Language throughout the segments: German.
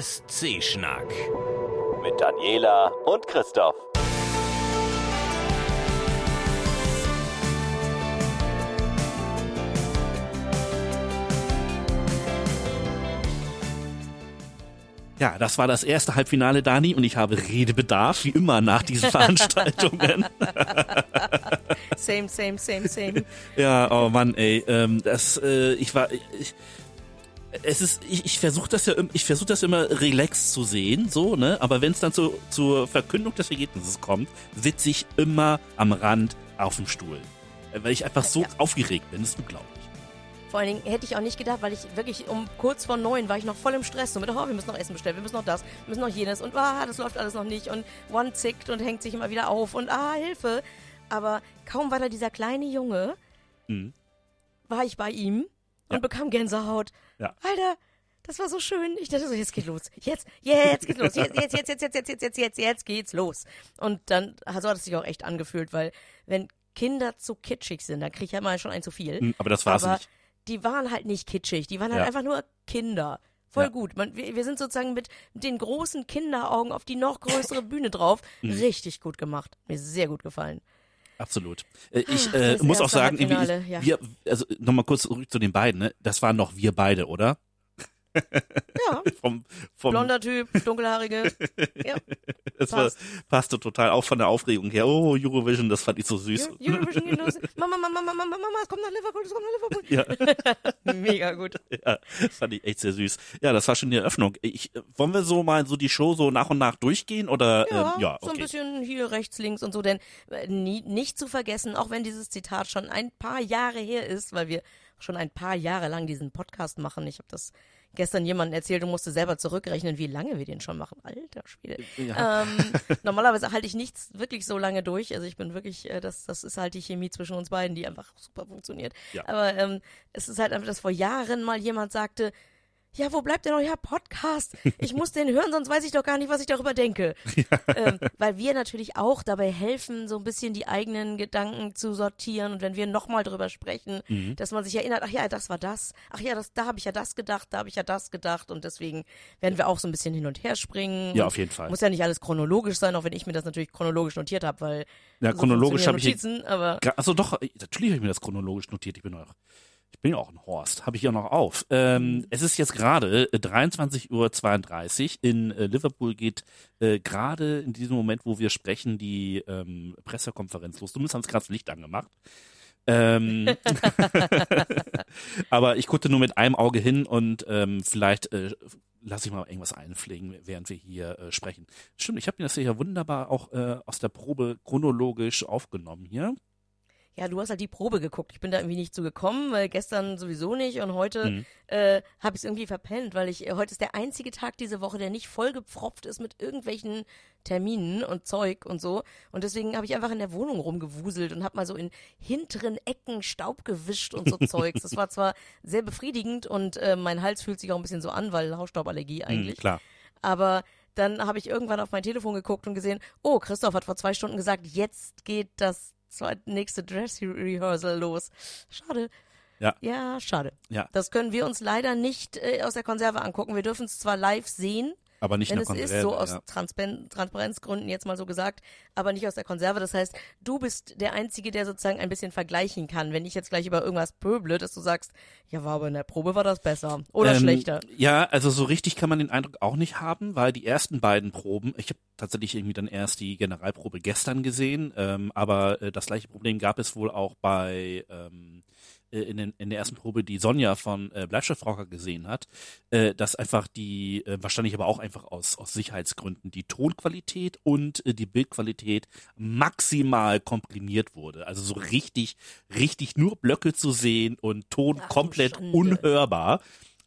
ESC-Schnack. Mit Daniela und Christoph. Ja, das war das erste Halbfinale, Dani, und ich habe Redebedarf, wie immer nach diesen Veranstaltungen. Same, same, same, same. ja, oh Mann, ey, ähm, das, äh, ich war, ich, es ist, ich, ich versuche das ja, ich versuche das immer relaxed zu sehen, so, ne, aber wenn es dann zu, zur Verkündung des Ergebnisses kommt, sitze ich immer am Rand auf dem Stuhl. Äh, weil ich einfach so Ja. aufgeregt bin, das ist unglaublich. Vor allen Dingen hätte ich auch nicht gedacht, weil ich wirklich um kurz vor neun war ich noch voll im Stress. So mit, oh, wir müssen noch Essen bestellen, wir müssen noch das, wir müssen noch jenes und ah, das läuft alles noch nicht und One zickt und hängt sich immer wieder auf und ah, Hilfe. Aber kaum war da dieser kleine Junge, Mhm. war ich bei ihm und Ja. bekam Gänsehaut. Ja. Alter, das war so schön. Ich dachte so, jetzt geht los. Jetzt, jetzt geht los. Jetzt, jetzt, jetzt, jetzt, jetzt, jetzt, jetzt, jetzt, jetzt, jetzt geht's los. Und dann so hat es sich auch echt angefühlt, weil wenn Kinder zu kitschig sind, dann kriege ich ja mal schon ein zu viel. Hm, Aber das war's Aber nicht. die waren halt nicht kitschig, die waren halt Ja. einfach nur Kinder. Voll Ja. gut. Man, wir, wir sind sozusagen mit, den großen Kinderaugen auf die noch größere Bühne drauf. Mhm. Richtig gut gemacht. Mir sehr gut gefallen. Absolut. Äh, Ich Ah, äh, muss auch sagen, irgendwie, ja. wir, also nochmal kurz zurück zu den beiden, ne? Das waren noch wir beide, oder? Ja, Vom, vom, blonder Typ, dunkelhaarige. Ja, das war, passt. passte total auch von der Aufregung her. Oh, Eurovision, das fand ich so süß. Eu- Eurovision los. Mama, Mama, Mama, Mama, Mama, es kommt nach Liverpool, es kommt nach Liverpool. Ja, Mega gut. ja, das fand ich echt sehr süß. Ja, das war schon die Eröffnung. Ich, wollen wir so mal so die Show so nach und nach durchgehen oder? Ja, ähm, ja so ein okay. bisschen hier rechts, links und so, denn äh, nie, nicht zu vergessen, auch wenn dieses Zitat schon ein paar Jahre her ist, weil wir schon ein paar Jahre lang diesen Podcast machen. Ich habe das gestern jemandem erzählt und musste selber zurückrechnen, wie lange wir den schon machen. Alter Schwede. Ja. Ähm, normalerweise halte ich nichts wirklich so lange durch. Also ich bin wirklich, äh, das, das ist halt die Chemie zwischen uns beiden, die einfach super funktioniert. Ja. Aber ähm, es ist halt einfach, dass vor Jahren mal jemand sagte, ja, wo bleibt denn euer Podcast? Ich muss den hören, sonst weiß ich doch gar nicht, was ich darüber denke. Ähm, weil wir natürlich auch dabei helfen, so ein bisschen die eigenen Gedanken zu sortieren. Und wenn wir nochmal drüber sprechen, Mhm. dass man sich erinnert, ach ja, das war das. Ach ja, das, da habe ich ja das gedacht, da habe ich ja das gedacht. Und deswegen werden wir auch so ein bisschen hin und her springen. Ja, auf jeden Fall. Muss ja nicht alles chronologisch sein, auch wenn ich mir das natürlich chronologisch notiert habe, weil Ja, so chronologisch habe ich. Notizen, aber Also doch, natürlich habe ich mir das chronologisch notiert. Ich bin auch, ich bin ja auch ein Horst. Habe ich ja noch auf. Ähm, es ist jetzt gerade äh, 23.32 Uhr. In äh, Liverpool geht äh, gerade in diesem Moment, wo wir sprechen, die ähm, Pressekonferenz los. Zumindest haben sie gerade das Licht angemacht. Ähm, aber ich guckte nur mit einem Auge hin und ähm, vielleicht äh, lasse ich mal irgendwas einfliegen, während wir hier äh, sprechen. Stimmt, ich habe mir das hier wunderbar auch äh, aus der Probe chronologisch aufgenommen hier. Ja, du hast halt die Probe geguckt. Ich bin da irgendwie nicht zu gekommen, weil gestern sowieso nicht und heute Mhm. äh, habe ich es irgendwie verpennt, weil ich äh, heute ist der einzige Tag diese Woche, der nicht vollgepfropft ist mit irgendwelchen Terminen und Zeug und so. Und deswegen habe ich einfach in der Wohnung rumgewuselt und habe mal so in hinteren Ecken Staub gewischt und so Zeugs. Das war zwar sehr befriedigend und äh, mein Hals fühlt sich auch ein bisschen so an, weil Hausstauballergie eigentlich. Mhm, klar. Aber dann habe ich irgendwann auf mein Telefon geguckt und gesehen, oh, Christoph hat vor zwei Stunden gesagt, jetzt geht das zweit- nächste Dress Rehearsal los. Schade. Ja. Ja, schade. Ja. Das können wir uns leider nicht äh, aus der Konserve angucken. Wir dürfen es zwar live sehen, Aber nicht wenn in es der ist, Konserve. so aus ja. Transparenzgründen jetzt mal so gesagt, aber nicht aus der Konserve. Das heißt, du bist der Einzige, der sozusagen ein bisschen vergleichen kann. Wenn ich jetzt gleich über irgendwas pöble, dass du sagst, ja, war aber in der Probe war das besser oder Ähm, schlechter. Ja, also so richtig kann man den Eindruck auch nicht haben, weil die ersten beiden Proben, ich habe tatsächlich irgendwie dann erst die Generalprobe gestern gesehen, ähm, aber äh, das gleiche Problem gab es wohl auch bei ähm, äh, in, den, in der ersten Probe, die Sonja von äh, Bleibstoffraucher gesehen hat, äh, dass einfach die, äh, wahrscheinlich aber auch einfach aus, aus Sicherheitsgründen, die Tonqualität und äh, die Bildqualität maximal komprimiert wurde. Also so richtig, richtig nur Blöcke zu sehen und Ton Ach, komplett unhörbar.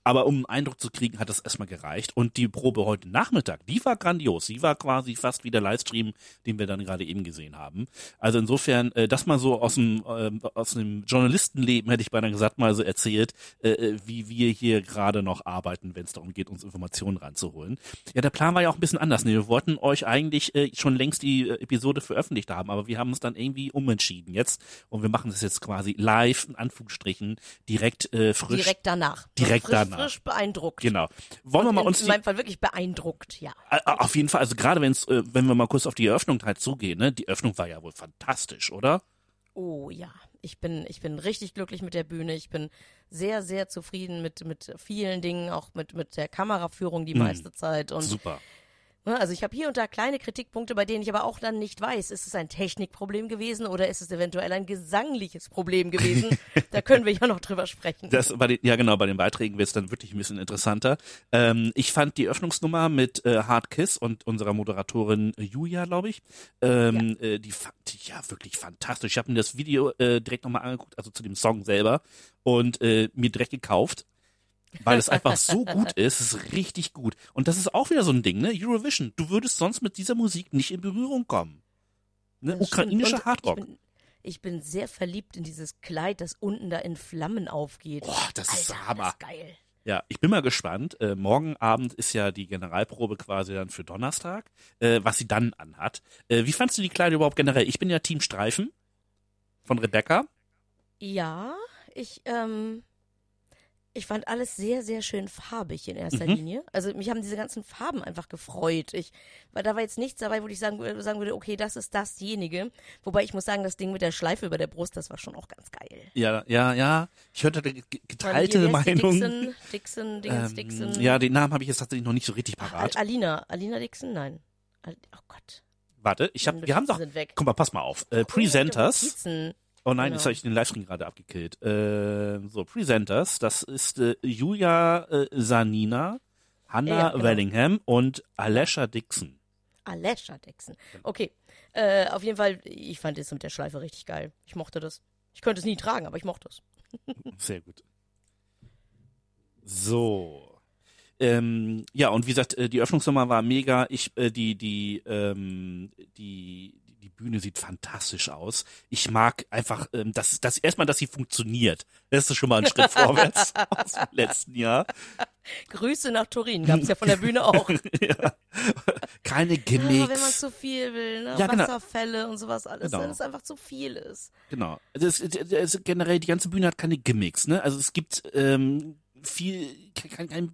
Aber um einen Eindruck zu kriegen, hat das erstmal gereicht. Und die Probe heute Nachmittag, die war grandios. Die war quasi fast wie der Livestream, den wir dann gerade eben gesehen haben. Also insofern, äh, das mal so aus dem, ähm, aus dem Journalistenleben, hätte ich beinahe gesagt, mal so erzählt, äh, äh, wie wir hier gerade noch arbeiten, wenn es darum geht, uns Informationen ranzuholen. Ja, der Plan war ja auch ein bisschen anders. Nee, wir wollten euch eigentlich äh, schon längst die äh, Episode veröffentlicht haben, aber wir haben uns dann irgendwie umentschieden jetzt. Und wir machen das jetzt quasi live, in Anführungsstrichen, direkt äh, frisch. Direkt danach. Direkt frisch, danach. Anna. frisch beeindruckt. Genau. Wollen wir mal in, uns in meinem Fall wirklich beeindruckt, ja. auf jeden Fall, also gerade wenn's, äh, wenn wir mal kurz auf die Eröffnung halt zugehen, ne? Die Eröffnung war ja wohl fantastisch, oder? Oh ja, ich bin, ich bin richtig glücklich mit der Bühne. Ich bin sehr, sehr zufrieden mit, mit vielen Dingen, auch mit, mit der Kameraführung die Mhm. meiste Zeit. Und Super. Ne, also ich habe hier und da kleine Kritikpunkte, bei denen ich aber auch dann nicht weiß, ist es ein Technikproblem gewesen oder ist es eventuell ein gesangliches Problem gewesen? da können wir ja noch drüber sprechen. Das bei den, ja genau, bei den Beiträgen wird es dann wirklich ein bisschen interessanter. Ähm, ich fand die Öffnungsnummer mit äh, Hard Kiss und unserer Moderatorin Julia, glaube ich, ähm, äh, die fand ich ja wirklich fantastisch. Ich habe mir das Video äh, direkt nochmal angeguckt, also zu dem Song selber und äh, mir direkt gekauft. Weil es einfach so gut ist, es ist richtig gut. Und das ist auch wieder so ein Ding, ne? Eurovision. Du würdest sonst mit dieser Musik nicht in Berührung kommen. Ne? Ukrainischer Hardrock. Ich bin, ich bin sehr verliebt in dieses Kleid, das unten da in Flammen aufgeht. Boah, das ist Alter, Hammer. Das ist geil. Ja, ich bin mal gespannt. Äh, morgen Abend ist ja die Generalprobe quasi dann für Donnerstag, äh, was sie dann anhat. Äh, wie fandst du die Kleider überhaupt generell? Ich bin ja Team Streifen von Rebecca. Ja, ich, ähm, ich fand alles sehr, sehr schön farbig in erster Mhm. Linie. Also mich haben diese ganzen Farben einfach gefreut. Ich, weil da war jetzt nichts dabei, wo ich sagen, sagen würde, okay, das ist dasjenige. Wobei ich muss sagen, das Ding mit der Schleife über der Brust, das war schon auch ganz geil. Ja, ja, ja. Ich hörte ge- ge- geteilte? Meinungen. Dixon, Dixon, Dingens, Ähm, Dixon. ja, den Namen habe ich jetzt tatsächlich noch nicht so richtig Ach, parat. Al- Alina, Alina Dixon? Nein. Al oh Gott. Warte, ich hab, wir haben doch, guck mal, pass mal auf. Äh, Meine Presenters. Oh nein, Genau. jetzt habe ich den Livestream gerade abgekillt. Äh, so, Presenters, das ist äh, Julia äh, Sanina, Hannah Ja, genau. Wellingham und Alesha Dixon. Alesha Dixon. Okay. Äh, auf jeden Fall, ich fand das mit der Schleife richtig geil. Ich mochte das. Ich könnte es nie tragen, aber ich mochte es. Sehr gut. So. Ähm, ja, und wie gesagt, äh, die Öffnungsnummer war mega. Ich, äh, die, die, ähm, die, die Bühne sieht fantastisch aus. Ich mag einfach, ähm, das, das erstmal, dass sie funktioniert. Das ist schon mal ein Schritt vorwärts aus dem letzten Jahr. Grüße nach Turin gab es ja von der Bühne auch. ja. Keine Ja, Gimmicks. wenn man zu viel will, ne? Ja, genau. Wasserfälle und sowas alles, Genau. wenn es einfach zu viel ist. Genau. Also es, es, es, generell, die ganze Bühne hat keine Gimmicks, ne? Also es gibt ähm, viel, kein, kein,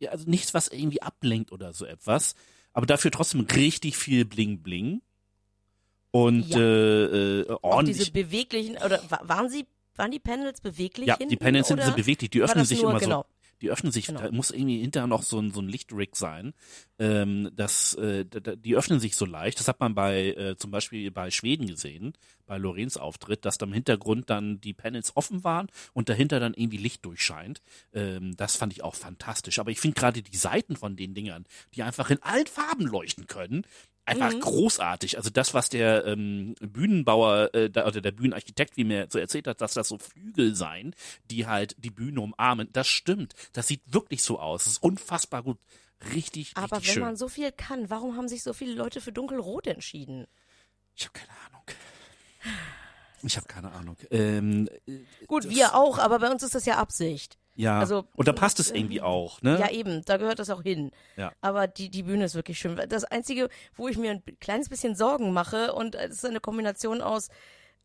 ja, also nichts, was irgendwie ablenkt oder so etwas. Aber dafür trotzdem richtig viel Bling Bling. Und Ja. äh, äh, Auch ordentlich. diese beweglichen, oder wa- waren sie, waren die Panels beweglich ja, hinten, die Panels sind, beweglich, die öffnen sich nur, immer genau. so. Die öffnen sich, Genau. da muss irgendwie hinterher noch so ein, so ein Lichtrig sein. Ähm, das, äh, die öffnen sich so leicht. Das hat man bei äh, zum Beispiel bei Schweden gesehen, bei Lorenz Auftritt, dass da im Hintergrund dann die Panels offen waren und dahinter dann irgendwie Licht durchscheint. Ähm, das fand ich auch fantastisch. Aber ich finde gerade die Seiten von den Dingern, die einfach in allen Farben leuchten können, einfach Mhm. großartig. Also das, was der ähm, Bühnenbauer äh, da, oder der Bühnenarchitekt, wie mir so erzählt hat, dass das so Flügel seien, die halt die Bühne umarmen. Das stimmt. Das sieht wirklich so aus. Das ist unfassbar gut. Richtig, Aber richtig wenn schön. man so viel kann, warum haben sich so viele Leute für dunkelrot entschieden? ich habe keine Ahnung. Ich habe keine Ahnung. Ähm, äh, Gut, wir auch, aber bei uns ist das ja Absicht. Ja. Also, und da passt es irgendwie auch, ne? Ja, eben, da gehört das auch hin. Ja. Aber die, die Bühne ist wirklich schön. Das Einzige, wo ich mir ein kleines bisschen Sorgen mache, und es ist eine Kombination aus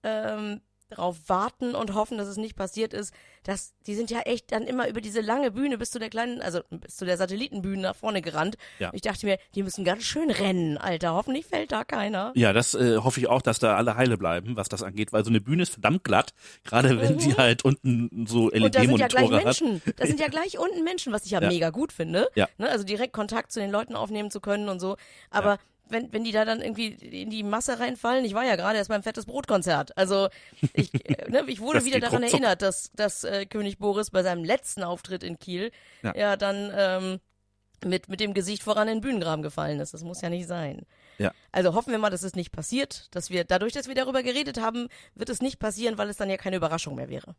ähm, darauf warten und hoffen, dass es nicht passiert ist, dass die sind ja echt dann immer über diese lange Bühne bis zu der kleinen, also bis zu der Satellitenbühne nach vorne gerannt. Ja. Ich dachte mir, die müssen ganz schön rennen, Alter. Hoffentlich fällt da keiner. Ja, das äh, hoffe ich auch, dass da alle heile bleiben, was das angeht, weil so eine Bühne ist verdammt glatt, gerade wenn sie halt unten so Mhm. Und da sind ja gleich LED-Monitore hat. Menschen. Da sind ja gleich unten Menschen, was ich ja, Ja. mega gut finde. Ja. Ne? Also direkt Kontakt zu den Leuten aufnehmen zu können und so. Aber wenn, wenn die da dann irgendwie in die Masse reinfallen, ich war ja gerade erst beim Fettes Brotkonzert. Also ich, äh, ne, ich wurde wieder daran ruckzuck. erinnert, dass, dass äh, König Boris bei seinem letzten Auftritt in Kiel Ja. ja, dann ähm, mit, mit dem Gesicht voran in den Bühnengraben gefallen ist. Das muss ja nicht sein. Ja. Also hoffen wir mal, dass es nicht passiert, dass wir, dadurch, dass wir darüber geredet haben, wird es nicht passieren, weil es dann ja keine Überraschung mehr wäre.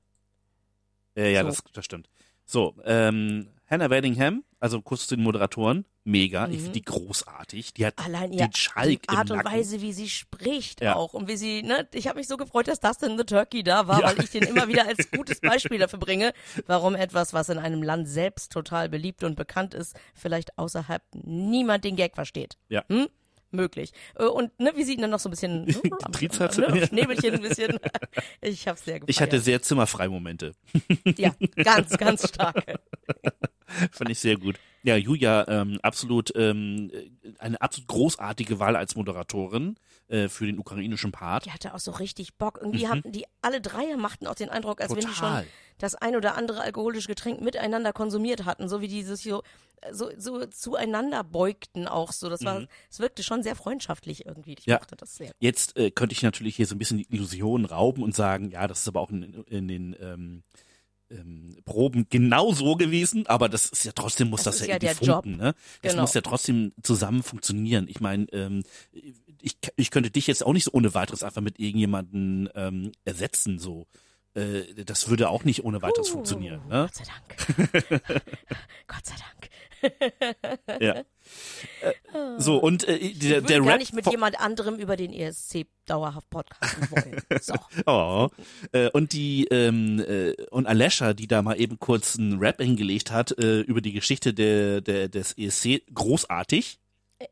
Äh, ja, So. das, das stimmt. So, ähm, Hannah Weddingham, also kurz zu den Moderatoren, mega. Ich Mhm. finde die großartig. Die hat Allein den Schalk die Art und. Weise, wie sie spricht Ja. auch und wie sie, ne, ich habe mich so gefreut, dass Dustin the Turkey da war, Ja. weil ich den immer wieder als gutes Beispiel dafür bringe, warum etwas, was in einem Land selbst total beliebt und bekannt ist, vielleicht außerhalb niemand den Gag versteht. Ja. Hm? möglich. Äh, Und ne, wie sieht ihn dann noch so ein bisschen ne, am- Trizeps. ne, Schnäbelchen ein bisschen. Ich hab's sehr gefeiert. Ich hatte sehr zimmerfrei Momente. ja, ganz, ganz stark. Fand ich sehr gut. Ja, Julia, ähm, absolut ähm, eine absolut großartige Wahl als Moderatorin äh, für den ukrainischen Part. Die hatte auch so richtig Bock. Irgendwie hatten die alle Dreier machten auch den Eindruck, als wenn die schon Mhm. Total. das ein oder andere alkoholische Getränk miteinander konsumiert hatten, so wie die sich so, so, so zueinander beugten auch so. Das war, es wirkte schon sehr freundschaftlich irgendwie. Ich Mhm. Ja. mochte das sehr. Jetzt äh, könnte ich natürlich hier so ein bisschen die Illusion rauben und sagen, ja, das ist aber auch in, in den ähm, ähm, Proben genau so gewesen, aber das ist ja trotzdem muss Das das, ja, ja irgendwie funken, ne? Das Genau. muss ja trotzdem zusammen funktionieren. Ich meine, ähm, ich, ich könnte dich jetzt auch nicht so ohne weiteres einfach mit irgendjemanden ähm, ersetzen, so. Äh, das würde auch nicht ohne weiteres Uh, funktionieren, ne? Gott sei Dank. Gott sei Dank. Ja. Äh, so, und äh, Ich der, würde der gar Rap nicht mit jemand anderem über den ESC dauerhaft podcasten wollen. So. Oh. Äh, und die ähm, äh, und Alessia, die da mal eben kurz einen Rap hingelegt hat äh, über die Geschichte der, der des ESC, großartig.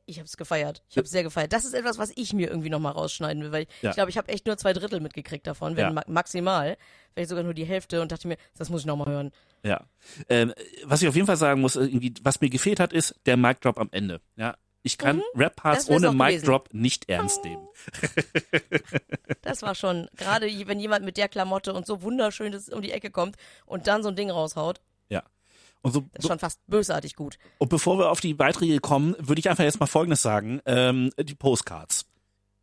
Ich habe es gefeiert. Ich habe es sehr gefeiert. Das ist etwas, was ich mir irgendwie nochmal rausschneiden will, weil ich Ja. ich glaube, ich habe echt nur zwei Drittel mitgekriegt davon, wenn Ja. ma maximal, vielleicht sogar nur die Hälfte und dachte mir, das muss ich nochmal hören. Ja. Ähm, was ich auf jeden Fall sagen muss, irgendwie, was mir gefehlt hat, ist der Mic Drop am Ende. Ja. Ich kann Mhm. Rap-Parts ohne Mic. Drop nicht ernst nehmen. Das war schon, gerade wenn jemand mit der Klamotte und so wunderschön das um die Ecke kommt und dann so ein Ding raushaut. Und, so, das ist schon fast bösartig gut. und bevor wir auf die Beiträge kommen, würde ich einfach jetzt mal Folgendes sagen. Ähm, die Postcards.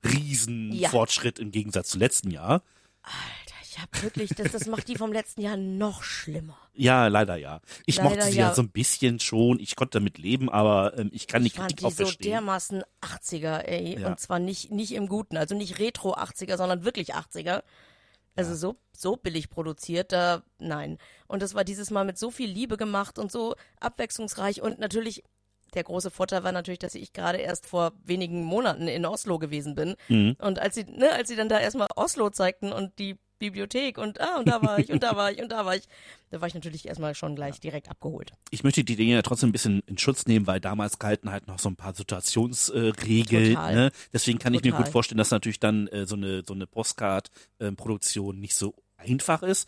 Riesen Ja. Im Gegensatz zu letzten Jahr. Alter, ich habe wirklich, das, das macht die vom letzten Jahr noch schlimmer. Ja, leider ja. Ich Leider mochte sie ja. ja. so ein bisschen schon. Ich konnte damit leben, aber ähm, ich kann die Ich fand Kritik die auch so verstehen. dermaßen 80er, ey. Ja. Und zwar nicht, nicht im Guten, also nicht Retro 80er, sondern wirklich 80er. Also so, so billig produziert, da, nein. Und das war dieses Mal mit so viel Liebe gemacht und so abwechslungsreich und natürlich, der große Vorteil war natürlich, dass ich gerade erst vor wenigen Monaten in Oslo gewesen bin. Mhm. Und als sie, ne, als sie dann da erstmal Oslo zeigten und die Bibliothek und ah, und da war ich und da war ich und da war ich, da war ich natürlich erstmal schon gleich direkt abgeholt. Ich möchte die Dinge ja trotzdem ein bisschen in Schutz nehmen, weil damals galten halt noch so ein paar Situationsregeln. Total. ne? Deswegen kann ich mir Total. gut vorstellen, dass natürlich dann äh, so eine so eine Postcard-Produktion nicht so einfach ist.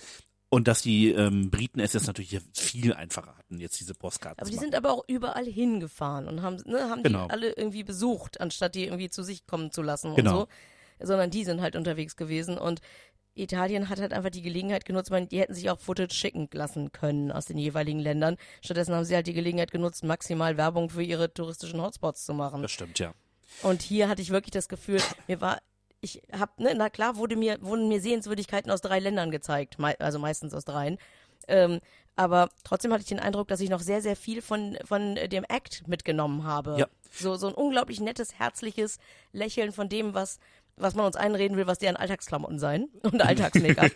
Und dass die ähm, Briten es jetzt natürlich viel einfacher hatten, jetzt diese Postcards Aber die sind aber auch überall hingefahren und haben, ne, haben Genau. die alle irgendwie besucht, anstatt die irgendwie zu sich kommen zu lassen Genau. und so. Sondern die sind halt unterwegs gewesen und Italien hat halt einfach die Gelegenheit genutzt, meine, die hätten sich auch Footage schicken lassen können aus den jeweiligen Ländern. Stattdessen haben sie halt die Gelegenheit genutzt, maximal Werbung für ihre touristischen Hotspots zu machen. das stimmt, ja. Und hier hatte ich wirklich das Gefühl, mir war, ich hab, ne, na klar, wurde mir, wurden mir Sehenswürdigkeiten aus drei Ländern gezeigt, also meistens aus dreien. Ähm, aber trotzdem hatte ich den Eindruck, dass ich noch sehr, sehr viel von, von dem Act mitgenommen habe. Ja. So, so ein unglaublich nettes, herzliches Lächeln von dem, was, was man uns einreden will, was deren Alltagsklamotten sein und Alltags-Make-up.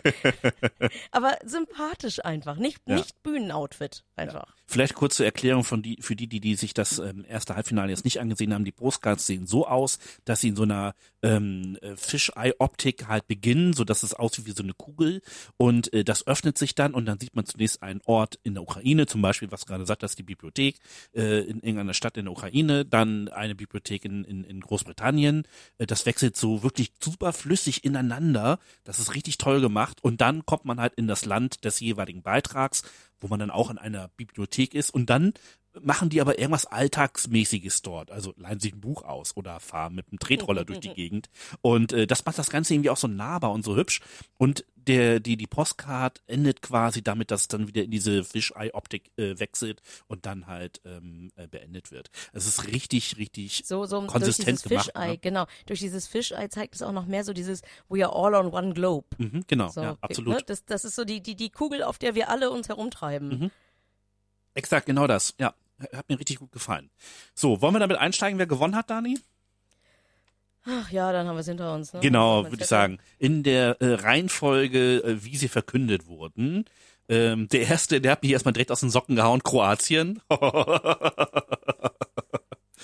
aber sympathisch einfach, nicht, Ja. nicht Bühnenoutfit einfach. Vielleicht kurz zur Erklärung von die, für die, die, die sich das ähm, erste Halbfinale jetzt nicht angesehen haben. Die Postcards sehen so aus, dass sie in so einer ähm, äh, Fisheye-Optik halt beginnen, so dass es aussieht wie so eine Kugel und äh, das öffnet sich dann und dann sieht man zunächst einen Ort in der Ukraine, zum Beispiel, was gerade sagt, das ist die Bibliothek äh, in irgendeiner Stadt in der Ukraine, dann eine Bibliothek in, in, in Großbritannien. Äh, das wechselt so wirklich super flüssig ineinander. Das ist richtig toll gemacht und dann kommt man halt in das Land des jeweiligen Beitrags, wo man dann auch in einer Bibliothek ist und dann machen die aber irgendwas Alltagsmäßiges dort. Also leihen sich ein Buch aus oder fahren mit einem Tretroller durch die Gegend. Und äh, das macht das Ganze irgendwie auch so nahbar und so hübsch. Und der, die, die Postcard endet quasi damit, dass es dann wieder in diese Fisheye-Optik äh, wechselt und dann halt ähm, äh, beendet wird. Es ist richtig, richtig So, so durch konsistent dieses gemacht. Ne? genau. Durch dieses Fischei zeigt es auch noch mehr so dieses We are all on one globe. Mhm, genau, So, ja, absolut. Ne? Das, das ist so die, die, die Kugel, auf der wir alle uns herumtreiben. Mhm. Exakt, genau das. Ja, hat mir richtig gut gefallen. So, wollen wir damit einsteigen, wer gewonnen hat, Dani? Ach ja, dann haben wir es hinter uns. Ne? Genau, würde ich sagen. In der äh, Reihenfolge, äh, wie sie verkündet wurden. Ähm, der erste, der hat mich erstmal direkt aus den Socken gehauen, Kroatien.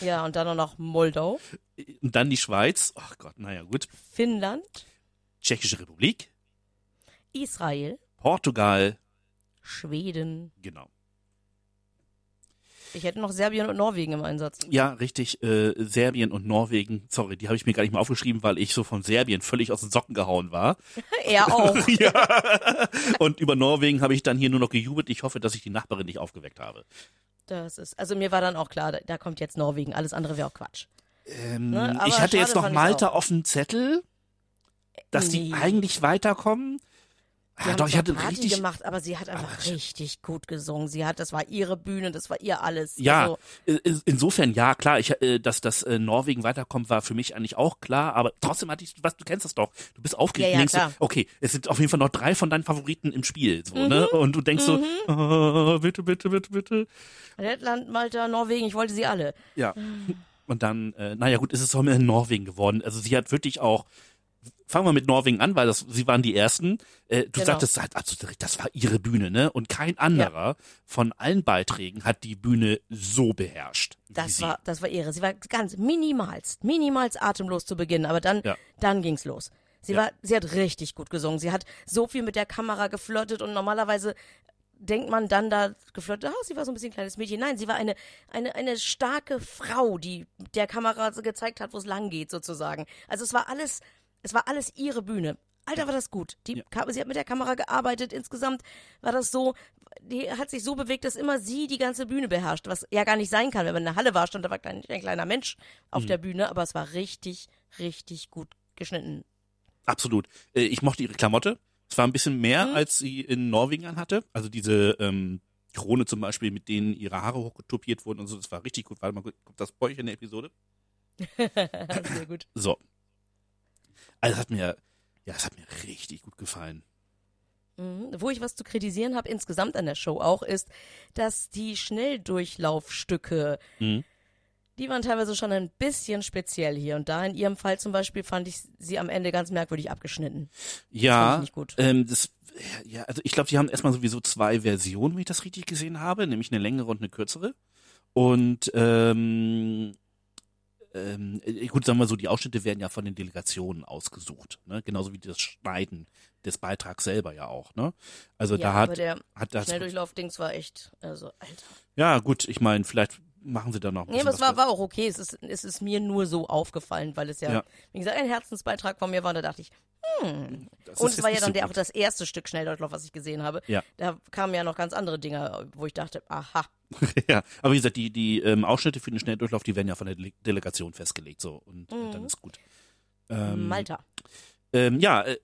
Ja, und dann auch noch Moldau, Und dann die Schweiz. Ach Gott, naja, gut. Finnland, Tschechische Republik, Israel, Portugal, Schweden. genau. Ich hätte noch Serbien und Norwegen im Einsatz. Ja, richtig. Äh, Serbien und Norwegen. Sorry, die habe ich mir gar nicht mal aufgeschrieben, weil ich so von Serbien völlig aus den Socken gehauen war. er auch. ja. Und über Norwegen habe ich dann hier nur noch gejubelt. Ich hoffe, dass ich die Nachbarin nicht aufgeweckt habe. Das ist, also mir war dann auch klar, da, da kommt jetzt Norwegen. Alles andere wäre auch Quatsch. Ähm, Ne, ich hatte jetzt noch Malta auf dem Zettel, dass die Nee. eigentlich weiterkommen. Ah, haben doch, ich hatte Party richtig. gemacht, aber sie hat einfach richtig gut gesungen. Sie hat, das war ihre Bühne, das war ihr alles. Ja, Also, in- insofern ja, klar, ich, äh, dass das äh, Norwegen weiterkommt, war für mich eigentlich auch klar, aber trotzdem hatte ich, was, du kennst das doch, du bist aufgeregt Ja, ja, denkst, klar. so, okay, es sind auf jeden Fall noch drei von deinen Favoriten im Spiel, so, ne? Und du denkst so, oh, bitte, bitte, bitte, bitte. Lettland, Malta, Norwegen, ich wollte sie alle. Ja. Und dann, äh, naja gut, ist es doch in Norwegen geworden. Also sie hat wirklich auch, fangen wir mit Norwegen an, weil das, sie waren die ersten. Äh, du Genau. sagtest halt absolut das war ihre Bühne, ne? Und kein anderer von allen Beiträgen hat die Bühne so beherrscht. Das war, das war ihre. Sie war ganz minimalst, minimalst atemlos zu Beginn, aber dann, Ja. dann ging's los. Sie Ja. war, sie hat richtig gut gesungen. Sie hat so viel mit der Kamera geflirtet und normalerweise denkt man dann da geflirtet, ah, sie war so ein bisschen ein kleines Mädchen. Nein, sie war eine, eine, eine starke Frau, die der Kamera gezeigt hat, wo es lang geht, sozusagen. Also es war alles, es war alles ihre Bühne. Alter, war das gut. Die, Ka- Sie hat mit der Kamera gearbeitet. Insgesamt war das so, die hat sich so bewegt, dass immer sie die ganze Bühne beherrscht, was ja gar nicht sein kann. Wenn man in der Halle war, stand da war ein, ein kleiner Mensch auf der Bühne, aber es war richtig, richtig gut geschnitten. Absolut. Äh, ich mochte ihre Klamotte. Es war ein bisschen mehr, Mhm. als sie in Norwegen anhatte. Also diese ähm, Krone zum Beispiel, mit denen ihre Haare hochgetupiert wurden und so, das war richtig gut. Warte mal, kommt das bei euch in der Episode? Sehr gut. So. Also es hat mir, ja, es hat mir richtig gut gefallen. Mhm. Wo ich was zu kritisieren habe insgesamt an der Show auch, ist, dass die Schnelldurchlaufstücke, Mhm. die waren teilweise schon ein bisschen speziell hier. Und da in ihrem Fall zum Beispiel fand ich sie am Ende ganz merkwürdig abgeschnitten. Fand Ja, ich nicht gut. ähm, das, ja, also ich glaube, die haben erstmal sowieso zwei Versionen, wenn ich das richtig gesehen habe, nämlich eine längere und eine kürzere. Und ähm, ähm, äh, gut, sagen wir so, die Ausschnitte werden ja von den Delegationen ausgesucht, ne? Genauso wie das Schneiden des Beitrags selber ja auch, ne? Also ja, da aber hat, der hat das. Schnelldurchlauf-Dings war echt, also, Alter. Ja, gut, ich meine, vielleicht machen sie da noch ein Nee, bisschen aber es war, war auch okay. Es ist, es ist mir nur so aufgefallen, weil es ja, Ja. wie gesagt, ein Herzensbeitrag von mir war. Da dachte ich, Das und es war ja dann nicht der, so auch das erste Stück Schnelldurchlauf, was ich gesehen habe. Ja. Da kamen ja noch ganz andere Dinge, wo ich dachte, aha. ja, aber wie gesagt, die, die ähm, Ausschnitte für den Schnelldurchlauf, die werden ja von der Dele Delegation festgelegt, so und, und dann ist gut. Ähm, Malta. Ähm, ja, äh,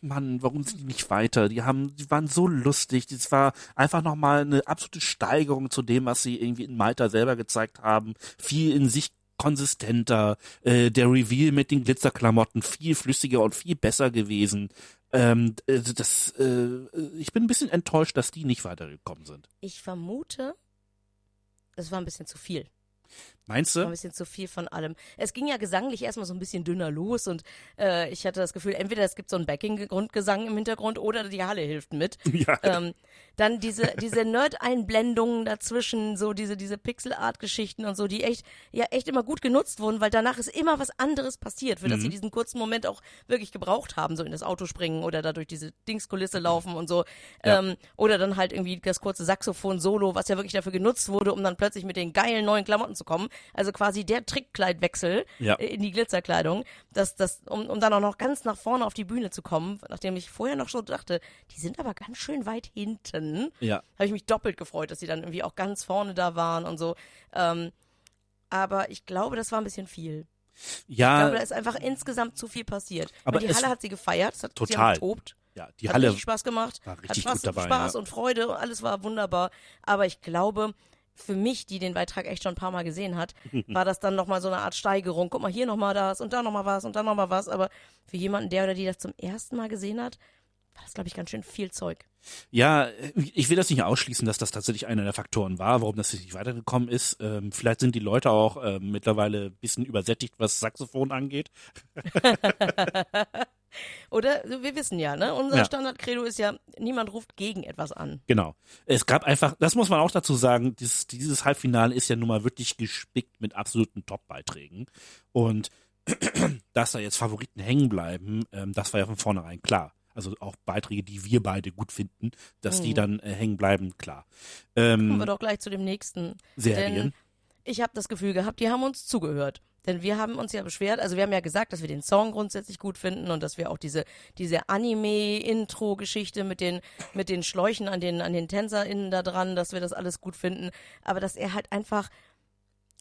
Mann, warum sind die nicht weiter? Die haben, die waren so lustig. Das war einfach nochmal eine absolute Steigerung zu dem, was sie irgendwie in Malta selber gezeigt haben. Viel in sich konsistenter. Äh, der Reveal mit den Glitzerklamotten viel flüssiger und viel besser gewesen. Ähm, äh, das, äh, ich bin ein bisschen enttäuscht, dass die nicht weitergekommen sind. Ich vermute, es war ein bisschen zu viel. Meinst War ein du? bisschen zu viel von allem. Es ging ja gesanglich erstmal so ein bisschen dünner los und äh, ich hatte das Gefühl, entweder es gibt so einen Backing-Grundgesang im Hintergrund oder die Halle hilft mit. Ja. Ähm, dann diese, diese Nerd-Einblendungen dazwischen, so diese, diese Pixel-Art-Geschichten und so, die echt, ja echt immer gut genutzt wurden, weil danach ist immer was anderes passiert, für das Mhm. sie diesen kurzen Moment auch wirklich gebraucht haben, so in das Auto springen oder da durch diese Dingskulisse laufen und so. Ja. Ähm, oder dann halt irgendwie das kurze Saxophon-Solo, was ja wirklich dafür genutzt wurde, um dann plötzlich mit den geilen neuen Klamotten zu kommen. Also quasi der Trickkleidwechsel Ja. äh, in die Glitzerkleidung, das, das, um, um dann auch noch ganz nach vorne auf die Bühne zu kommen, nachdem ich vorher noch so dachte, die sind aber ganz schön weit hinten. Ja. Habe ich mich doppelt gefreut, dass sie dann irgendwie auch ganz vorne da waren und so. Ähm, aber ich glaube, das war ein bisschen viel. Ich Ja, glaube, da ist einfach insgesamt zu viel passiert. Aber Aber die Halle hat sie gefeiert, es hat sie Total. haben getobt. ja, die hat Halle richtig Spaß gemacht, war hat richtig Spaß, gut dabei. Spaß ja. und Freude und alles war wunderbar. Aber ich glaube, für mich, die den Beitrag echt schon ein paar Mal gesehen hat, war das dann nochmal so eine Art Steigerung. Guck mal, hier nochmal das und da nochmal was und da nochmal was. Aber für jemanden, der oder die das zum ersten Mal gesehen hat, war das, glaube ich, ganz schön viel Zeug. Ja, ich will das nicht ausschließen, dass das tatsächlich einer der Faktoren war, warum das nicht weitergekommen ist. Ähm, vielleicht sind die Leute auch ähm, mittlerweile ein bisschen übersättigt, was Saxophon angeht. Oder wir wissen ja, ne? Unser Ja. Standardcredo ist ja, niemand ruft gegen etwas an. Genau. Es gab einfach, das muss man auch dazu sagen, dieses, dieses Halbfinale ist ja nun mal wirklich gespickt mit absoluten Top-Beiträgen. Und dass da jetzt Favoriten hängen bleiben, ähm, das war ja von vornherein klar. Also auch Beiträge, die wir beide gut finden, dass die Mhm. dann äh, hängen bleiben, klar. Kommen Ähm, wir doch gleich zu dem nächsten. Serien. Denn ich habe das Gefühl gehabt, die haben uns zugehört. Denn wir haben uns ja beschwert, also wir haben ja gesagt, dass wir den Song grundsätzlich gut finden und dass wir auch diese, diese Anime-Intro-Geschichte mit den, mit den Schläuchen an den, an den TänzerInnen da dran, dass wir das alles gut finden. Aber dass er halt einfach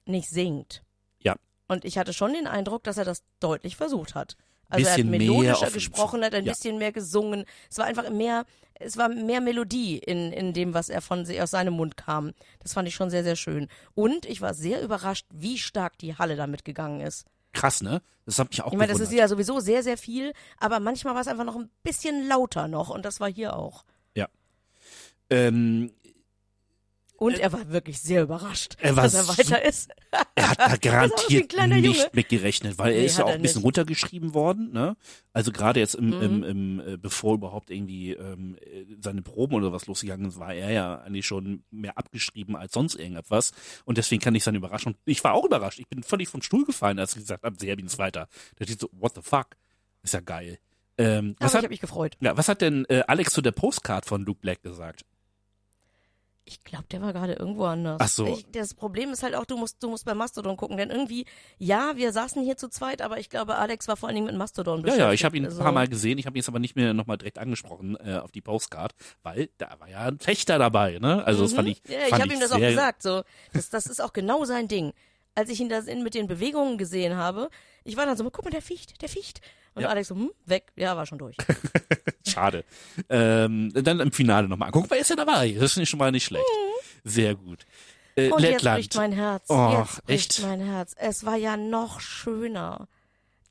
nicht singt. Ja. Und ich hatte schon den Eindruck, dass er das deutlich versucht hat. Also er hat melodischer gesprochen, hat ein Ja. bisschen mehr gesungen. Es war einfach mehr, es war mehr Melodie in, in dem, was er von aus seinem Mund kam. Das fand ich schon sehr, sehr schön. Und ich war sehr überrascht, wie stark die Halle damit gegangen ist. krass, ne? Das hat mich auch Ich meine, das gewundert. ist ja sowieso sehr, sehr viel, aber manchmal war es einfach noch ein bisschen lauter noch und das war hier auch. ähm, Und er war wirklich sehr überrascht, Er dass er weiter ist. er hat da garantiert nicht Junge. mit gerechnet, weil er Nee, ist ja hat auch ein bisschen nicht. runtergeschrieben worden, ne? Also gerade jetzt im, Mhm. im, im äh, bevor überhaupt irgendwie ähm, äh, seine Proben oder was losgegangen ist, war er ja eigentlich schon mehr abgeschrieben als sonst irgendetwas. Und deswegen kann ich seine Überraschung. Ich war auch überrascht. Ich bin völlig vom Stuhl gefallen, als ich gesagt habe, Serbien ist weiter. Da steht so, what the fuck? Ist ja geil. Ähm, was Aber ich hat, habe mich gefreut. ja, was hat denn äh, Alex zu der Postcard von Luke Black gesagt? Ich glaube, der war gerade irgendwo anders. Ach so. Ich, das Problem ist halt auch, du musst, du musst bei Mastodon gucken, denn irgendwie, ja, wir saßen hier zu zweit, aber ich glaube, Alex war vor allen Dingen mit Mastodon Ja, beschäftigt. ja, ich habe ihn ein Also- paar Mal gesehen. Ich habe ihn jetzt aber nicht mehr nochmal direkt angesprochen äh, auf die Postcard, weil da war ja ein Fechter dabei, ne? Also das Mhm. fand ich. Ja, ich fand habe ihm das auch gesagt. So, das, das ist auch genau sein Ding. Als ich ihn da mit den Bewegungen gesehen habe, ich war dann so, guck mal, der ficht, der ficht. Und Ja. Alex so, hm, weg. Ja, war schon durch. Schade. Ähm, dann im Finale nochmal angucken. Wer ist ja dabei? Das ich schon mal nicht schlecht. Sehr gut. Äh, Und jetzt Lettland. bricht mein Herz. Och, jetzt bricht echt? mein Herz. Es war ja noch schöner.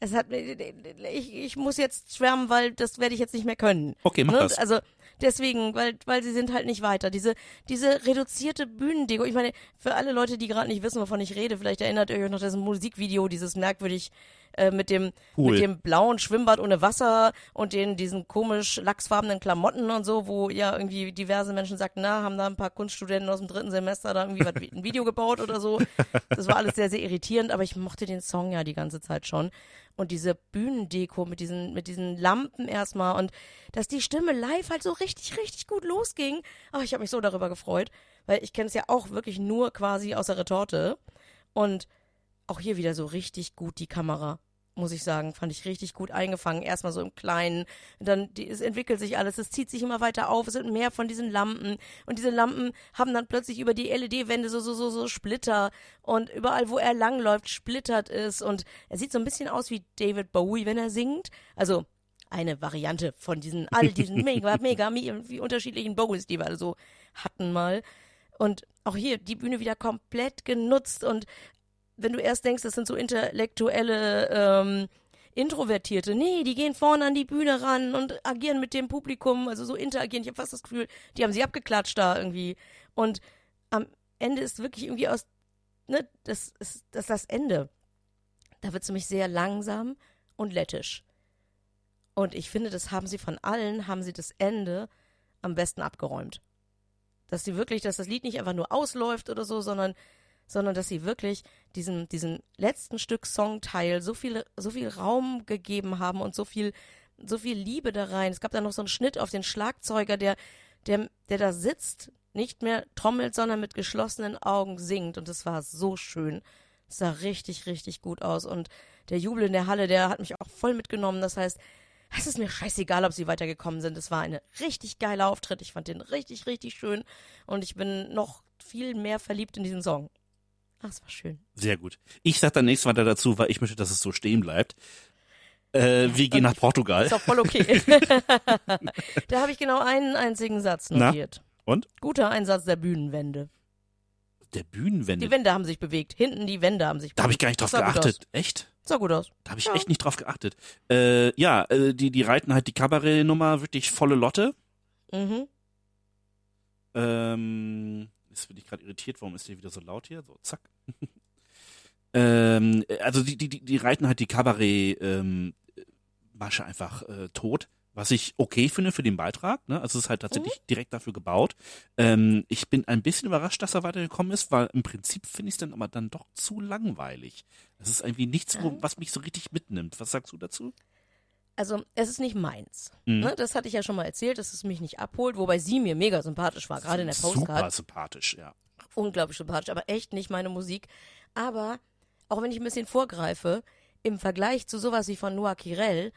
Es hat, ich, ich muss jetzt schwärmen, weil das werde ich jetzt nicht mehr können. Okay, mach Ne? das. Also deswegen, weil weil sie sind halt nicht weiter. Diese diese reduzierte Bühnendeko. Ich meine, für alle Leute, die gerade nicht wissen, wovon ich rede, vielleicht erinnert ihr euch noch das Musikvideo, dieses merkwürdig äh, mit dem Pool. mit dem blauen Schwimmbad ohne Wasser und den diesen komisch lachsfarbenen Klamotten und so, wo ja irgendwie diverse Menschen sagten, na, haben da ein paar Kunststudenten aus dem dritten Semester da irgendwie was, ein Video gebaut oder so. Das war alles sehr sehr irritierend, aber ich mochte den Song ja die ganze Zeit schon und diese Bühnendeko mit diesen mit diesen Lampen erstmal und dass die Stimme live halt so richtig richtig gut losging. Aber ich habe mich so darüber gefreut, weil ich kenne es ja auch wirklich nur quasi aus der Retorte und auch hier wieder so richtig gut die Kamera, muss ich sagen. Fand ich richtig gut eingefangen. Erstmal so im Kleinen. Dann, die, es entwickelt sich alles. Es zieht sich immer weiter auf. Es sind mehr von diesen Lampen. Und diese Lampen haben dann plötzlich über die LED-Wände so, so, so, so Splitter. Und überall, wo er langläuft, splittert es. Und er sieht so ein bisschen aus wie David Bowie, wenn er singt. Also, eine Variante von diesen, all diesen mega, mega, mega, wie unterschiedlichen Bowies, die wir alle so hatten mal. Und auch hier die Bühne wieder komplett genutzt und wenn du erst denkst, das sind so intellektuelle ähm, Introvertierte, nee, die gehen vorne an die Bühne ran und agieren mit dem Publikum, also so interagieren. Ich habe fast das Gefühl, die haben sie abgeklatscht da irgendwie. Und am Ende ist wirklich irgendwie aus, ne, das ist das, ist das Ende. Da wird es nämlich sehr langsam und lettisch. Und ich finde, das haben sie von allen, haben sie das Ende am besten abgeräumt. Dass sie wirklich, dass das Lied nicht einfach nur ausläuft oder so, sondern sondern dass sie wirklich diesem, diesem letzten Stück Songteil so viel, so viel Raum gegeben haben und so viel, so viel Liebe da rein. Es gab da noch so einen Schnitt auf den Schlagzeuger, der, der, der da sitzt, nicht mehr trommelt, sondern mit geschlossenen Augen singt. Und das war so schön. Es sah richtig, richtig gut aus. Und der Jubel in der Halle, der hat mich auch voll mitgenommen. Das heißt, es ist mir scheißegal, ob sie weitergekommen sind. Es war ein richtig geiler Auftritt. Ich fand den richtig, richtig schön. Und ich bin noch viel mehr verliebt in diesen Song. Ach, es war schön. Sehr gut. Ich sag dann nächstes weiter dazu, weil ich möchte, dass es so stehen bleibt. Äh, wir gehen nach Portugal. Ist auch voll okay. da habe ich genau einen einzigen Satz Na? notiert. Und? Guter Einsatz der Bühnenwände. Der Bühnenwände. Die Wände haben sich bewegt. Hinten die Wände haben sich bewegt. da habe ich gar nicht drauf geachtet. Echt? Sah gut aus. Da habe ich Ja. echt nicht drauf geachtet. Äh, ja, äh, die, die reiten halt die Kabarettnummer wirklich volle Lotte. Mhm. Ähm, jetzt bin ich gerade irritiert, warum ist der wieder so laut hier? So, zack. ähm, also die, die, die, reiten halt die Kabarett ähm, einfach äh, tot, was ich okay finde für den Beitrag. Ne? Also es ist halt tatsächlich direkt dafür gebaut. Ähm, ich bin ein bisschen überrascht, dass er weitergekommen ist, weil im Prinzip finde ich es dann aber dann doch zu langweilig. Es ist irgendwie nichts, wo, Ähm. was mich so richtig mitnimmt. Was sagst du dazu? Also, es ist nicht meins. Mhm. Ne? Das hatte ich ja schon mal erzählt, dass es mich nicht abholt, wobei sie mir mega sympathisch war, gerade in der Postcard. Super sympathisch, ja. unglaublich sympathisch, aber echt nicht meine Musik. Aber auch wenn ich ein bisschen vorgreife, im Vergleich zu sowas wie von Noah Kirel,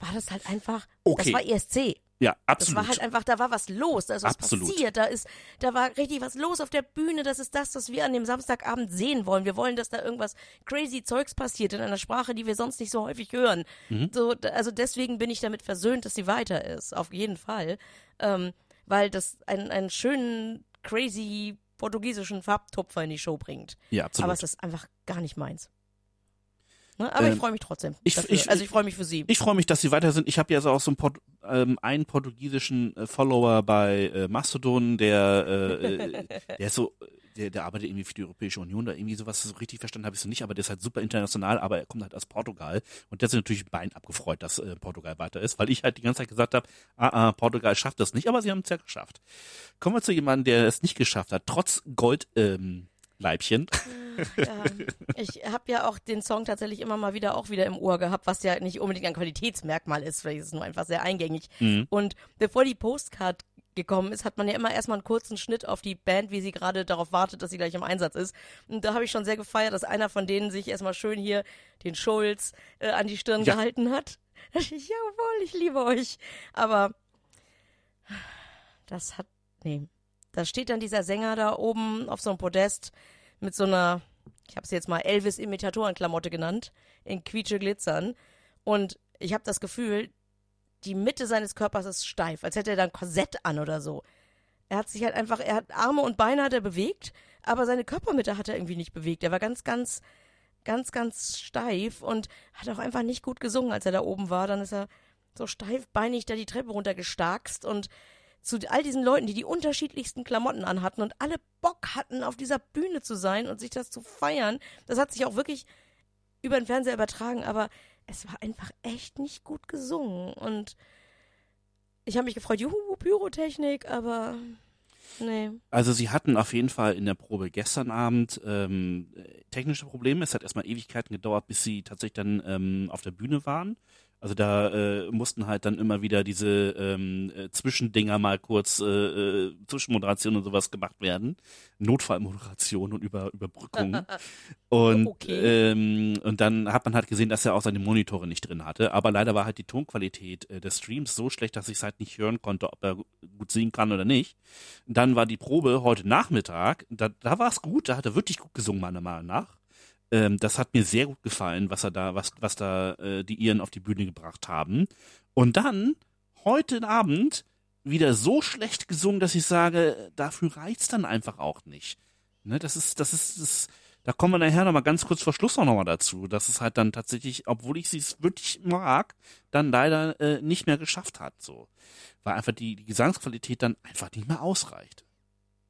war das halt einfach, Okay. das war ESC. Ja, Das absolut. war halt einfach, da war was los, da ist was Absolut. passiert, da ist, da war richtig was los auf der Bühne, das ist das, was wir an dem Samstagabend sehen wollen. Wir wollen, dass da irgendwas crazy Zeugs passiert in einer Sprache, die wir sonst nicht so häufig hören. Mhm. So, also deswegen bin ich damit versöhnt, dass sie weiter ist, auf jeden Fall. Ähm, weil das einen, einen schönen, crazy portugiesischen Farbtupfer in die Show bringt. ja, absolut. Aber es ist einfach gar nicht meins. Ne? Aber ich Ähm, freue mich trotzdem. ich- ich- also ich freue mich für sie. Ich freue mich, dass sie weiter sind. Ich habe ja so auch so einen, Port ähm, einen portugiesischen äh, Follower bei äh, Mastodon, der, äh, äh, der ist so, der, der arbeitet irgendwie für die Europäische Union, da irgendwie sowas so richtig verstanden habe ich so nicht, aber der ist halt super international, aber er kommt halt aus Portugal und der ist natürlich ein Bein abgefreut, dass äh, Portugal weiter ist, weil ich halt die ganze Zeit gesagt habe, ah, ah, Portugal schafft das nicht, aber sie haben es ja geschafft. Kommen wir zu jemandem, der es nicht geschafft hat, trotz Gold, ähm, Leibchen. Ja, ich habe ja auch den Song tatsächlich immer mal wieder auch wieder im Ohr gehabt, was ja nicht unbedingt ein Qualitätsmerkmal ist, vielleicht ist es nur einfach sehr eingängig. Mhm. Und bevor die Postcard gekommen ist, hat man ja immer erstmal einen kurzen Schnitt auf die Band, wie sie gerade darauf wartet, dass sie gleich im Einsatz ist. Und da habe ich schon sehr gefeiert, dass einer von denen sich erstmal schön hier den Schulz äh, an die Stirn Ja. gehalten hat. Ich, jawohl, ich liebe euch. Aber das hat, nee. Da steht dann dieser Sänger da oben auf so einem Podest mit so einer, ich habe es jetzt mal Elvis-Imitatorenklamotte genannt, in quietsche Glitzern. Und ich habe das Gefühl, die Mitte seines Körpers ist steif, als hätte er da ein Korsett an oder so. Er hat sich halt einfach, er hat Arme und Beine hat er bewegt, aber seine Körpermitte hat er irgendwie nicht bewegt. Er war ganz, ganz, ganz, ganz steif und hat auch einfach nicht gut gesungen, als er da oben war. Dann ist er so steifbeinig da die Treppe runtergestarkst und zu all diesen Leuten, die die unterschiedlichsten Klamotten anhatten und alle Bock hatten, auf dieser Bühne zu sein und sich das zu feiern. Das hat sich auch wirklich über den Fernseher übertragen, aber es war einfach echt nicht gut gesungen. Und ich habe mich gefreut, juhu, Pyrotechnik, aber nee. Also sie hatten auf jeden Fall in der Probe gestern Abend ähm, äh, technische Probleme. Es hat erstmal Ewigkeiten gedauert, bis sie tatsächlich dann ähm, auf der Bühne waren. Also da äh, mussten halt dann immer wieder diese ähm, äh, Zwischendinger mal kurz äh, äh, Zwischenmoderation und sowas gemacht werden. Notfallmoderation und Über Überbrückung. und, Okay. ähm, und dann hat man halt gesehen, dass er auch seine Monitore nicht drin hatte. Aber leider war halt die Tonqualität äh, des Streams so schlecht, dass ich es halt nicht hören konnte, ob er gut singen kann oder nicht. Dann war die Probe heute Nachmittag. Da, da war es gut, da hat er wirklich gut gesungen, meiner Meinung nach. Ähm, das hat mir sehr gut gefallen, was er da, was, was da äh, die Iren auf die Bühne gebracht haben. Und dann, heute Abend, wieder so schlecht gesungen, dass ich sage, dafür reicht's dann einfach auch nicht. Ne, das ist, das ist, das, da kommen wir nachher nochmal ganz kurz vor Schluss auch nochmal dazu, dass es halt dann tatsächlich, obwohl ich sie wirklich mag, dann leider äh, nicht mehr geschafft hat, so. Weil einfach die, die Gesangsqualität dann einfach nicht mehr ausreicht.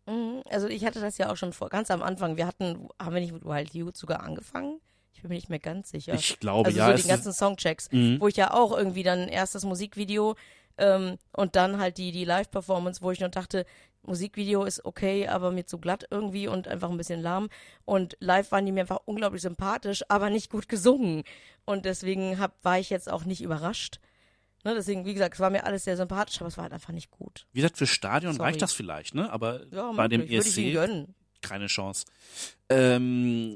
Mhm. Also ich hatte das ja auch schon vor, ganz am Anfang. Wir hatten, haben wir nicht mit Wild Youth sogar angefangen? Ich bin mir nicht mehr ganz sicher. Ich glaube, also ja. so es die ganzen Songchecks, Mhm. wo ich ja auch irgendwie dann erst das Musikvideo ähm, und dann halt die, die Live-Performance, wo ich nur dachte, Musikvideo ist okay, aber mir zu glatt irgendwie und einfach ein bisschen lahm. Und live waren die mir einfach unglaublich sympathisch, aber nicht gut gesungen. Und deswegen hab, war ich jetzt auch nicht überrascht. Ne, deswegen, wie gesagt, es war mir alles sehr sympathisch, aber es war halt einfach nicht gut. Wie gesagt, für Stadion Sorry. reicht das vielleicht, ne? Aber Ja, bei dem ESC gönnen. keine Chance. Ähm,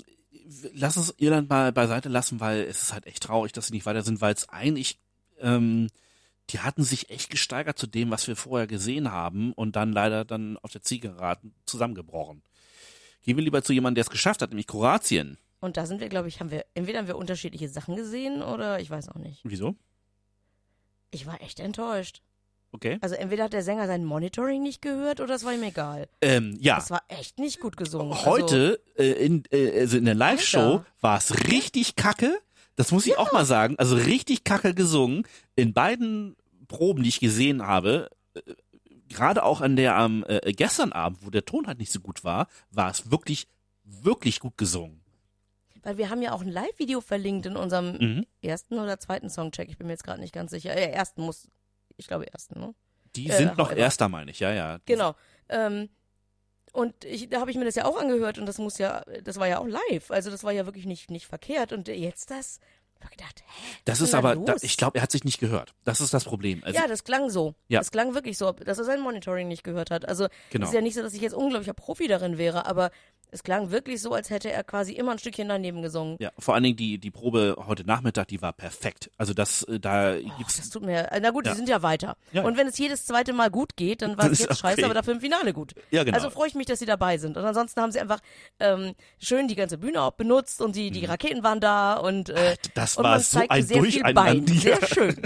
lass uns Irland mal beiseite lassen, weil es ist halt echt traurig, dass sie nicht weiter sind, weil es eigentlich, ähm, die hatten sich echt gesteigert zu dem, was wir vorher gesehen haben und dann leider dann auf der Zielgeraden zusammengebrochen. Gehen wir lieber zu jemandem, der es geschafft hat, nämlich Kroatien. Und da sind wir, glaube ich, haben wir, entweder haben wir unterschiedliche Sachen gesehen oder ich weiß auch nicht. Wieso? Ich war echt enttäuscht. Okay. Also entweder hat der Sänger sein Monitoring nicht gehört oder es war ihm egal. Ähm, ja. Das war echt nicht gut gesungen. Also, Heute äh, in, äh, also in der Live-Show war es richtig kacke. Das muss ich auch mal sagen. Also richtig kacke gesungen. In beiden Proben, die ich gesehen habe, äh, gerade auch an der am äh, gestern Abend, wo der Ton halt nicht so gut war, war es wirklich, wirklich gut gesungen. Weil wir haben ja auch ein Live-Video verlinkt in unserem Mhm. ersten oder zweiten Songcheck. Ich bin mir jetzt gerade nicht ganz sicher. Äh, ersten muss, ich glaube ersten, ne? Die Äh, sind noch however. Erster, meine ich, ja, ja. Genau. Ähm, und ich, da habe ich mir das ja auch angehört und das muss ja, das war ja auch live. Also das war ja wirklich nicht, nicht verkehrt. Und jetzt das, gedacht, hä? Das ist aber, da, ich glaube, er hat sich nicht gehört. Das ist das Problem. Also, ja, das klang so. Ja. Das klang wirklich so, dass er sein Monitoring nicht gehört hat. Also Genau. es ist ja nicht so, dass ich jetzt unglaublicher Profi darin wäre, aber es klang wirklich so, als hätte er quasi immer ein Stückchen daneben gesungen. ja, vor allen Dingen die, die Probe heute Nachmittag, die war perfekt. Also das, äh, da Och, gibt's, das tut mir, äh, na gut, Ja. die sind ja weiter. Ja, Und wenn es jedes zweite Mal gut geht, dann war es jetzt scheiße, okay. aber dafür im Finale gut. Ja, genau. Also freue ich mich, dass sie dabei sind. Und ansonsten haben sie einfach ähm, schön die ganze Bühne auch benutzt und die, die Raketen waren da und, äh, Mhm. das und war man so zeigte ein sehr viel Bein. Sehr schön.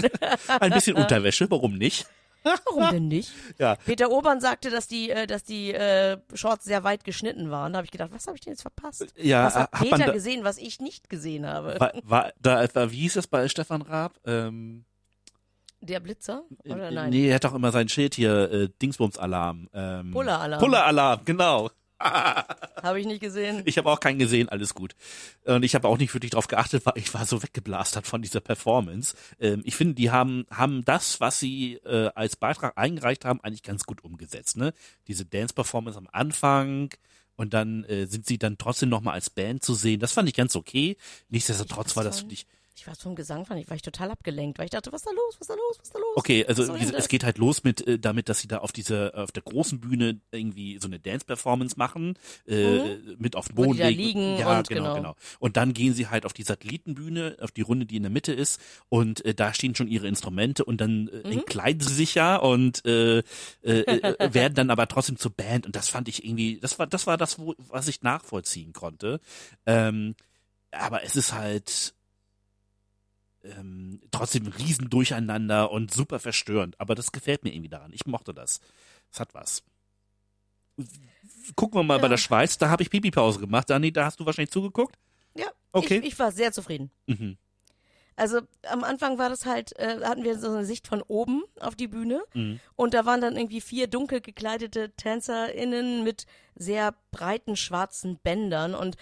ein bisschen Unterwäsche, warum nicht? Warum denn nicht? Ja. Peter Obern sagte, dass die, äh, dass die äh, Shorts sehr weit geschnitten waren. Da habe ich gedacht, was habe ich denn jetzt verpasst? Ja, was hat man Peter da- gesehen, was ich nicht gesehen habe? War, war, da, war, wie hieß das bei Stefan Raab? Ähm, Der Blitzer? Oder äh, nein? Nee, er hat doch immer sein Schild hier, äh, Dingsbums-Alarm. Ähm, Puller-Alarm. Puller-Alarm, genau. Habe ich nicht gesehen. Ich habe auch keinen gesehen, alles gut. Und ich habe auch nicht wirklich drauf geachtet, weil ich war so weggeblastert von dieser Performance. Ähm, ich finde, die haben, haben das, was sie äh, als Beitrag eingereicht haben, eigentlich ganz gut umgesetzt. Ne? Diese Dance-Performance am Anfang und dann äh, sind sie dann trotzdem nochmal als Band zu sehen. Das fand ich ganz okay. Nichtsdestotrotz war das, von- finde ich, war vom Gesang, fand ich, war ich total abgelenkt, weil ich dachte, was ist da los, was ist da los, was ist da los? Okay, also wie es das? geht halt los mit äh, damit, dass sie da auf dieser auf der großen Bühne irgendwie so eine Dance Performance machen, äh, mit auf den Mhm. Boden legen. liegen ja, und genau, genau. genau. Und dann gehen sie halt auf die Satellitenbühne, auf die Runde, die in der Mitte ist und äh, da stehen schon ihre Instrumente und dann äh, Mhm. entkleiden sie sich ja und äh, äh, äh, werden dann aber trotzdem zur Band und das fand ich irgendwie, das war das war das, wo, was ich nachvollziehen konnte. Ähm, aber es ist halt ähm, trotzdem riesen Durcheinander und super verstörend. Aber das gefällt mir irgendwie daran. Ich mochte das. Es hat was. Gucken wir mal Ja. bei der Schweiz. Da habe ich Pipi-Pause gemacht. Dani, da hast du wahrscheinlich zugeguckt. Ja, Okay. ich, ich war sehr zufrieden. Mhm. Also am Anfang war das halt, äh, hatten wir so eine Sicht von oben auf die Bühne Mhm. und da waren dann irgendwie vier dunkel gekleidete TänzerInnen mit sehr breiten schwarzen Bändern und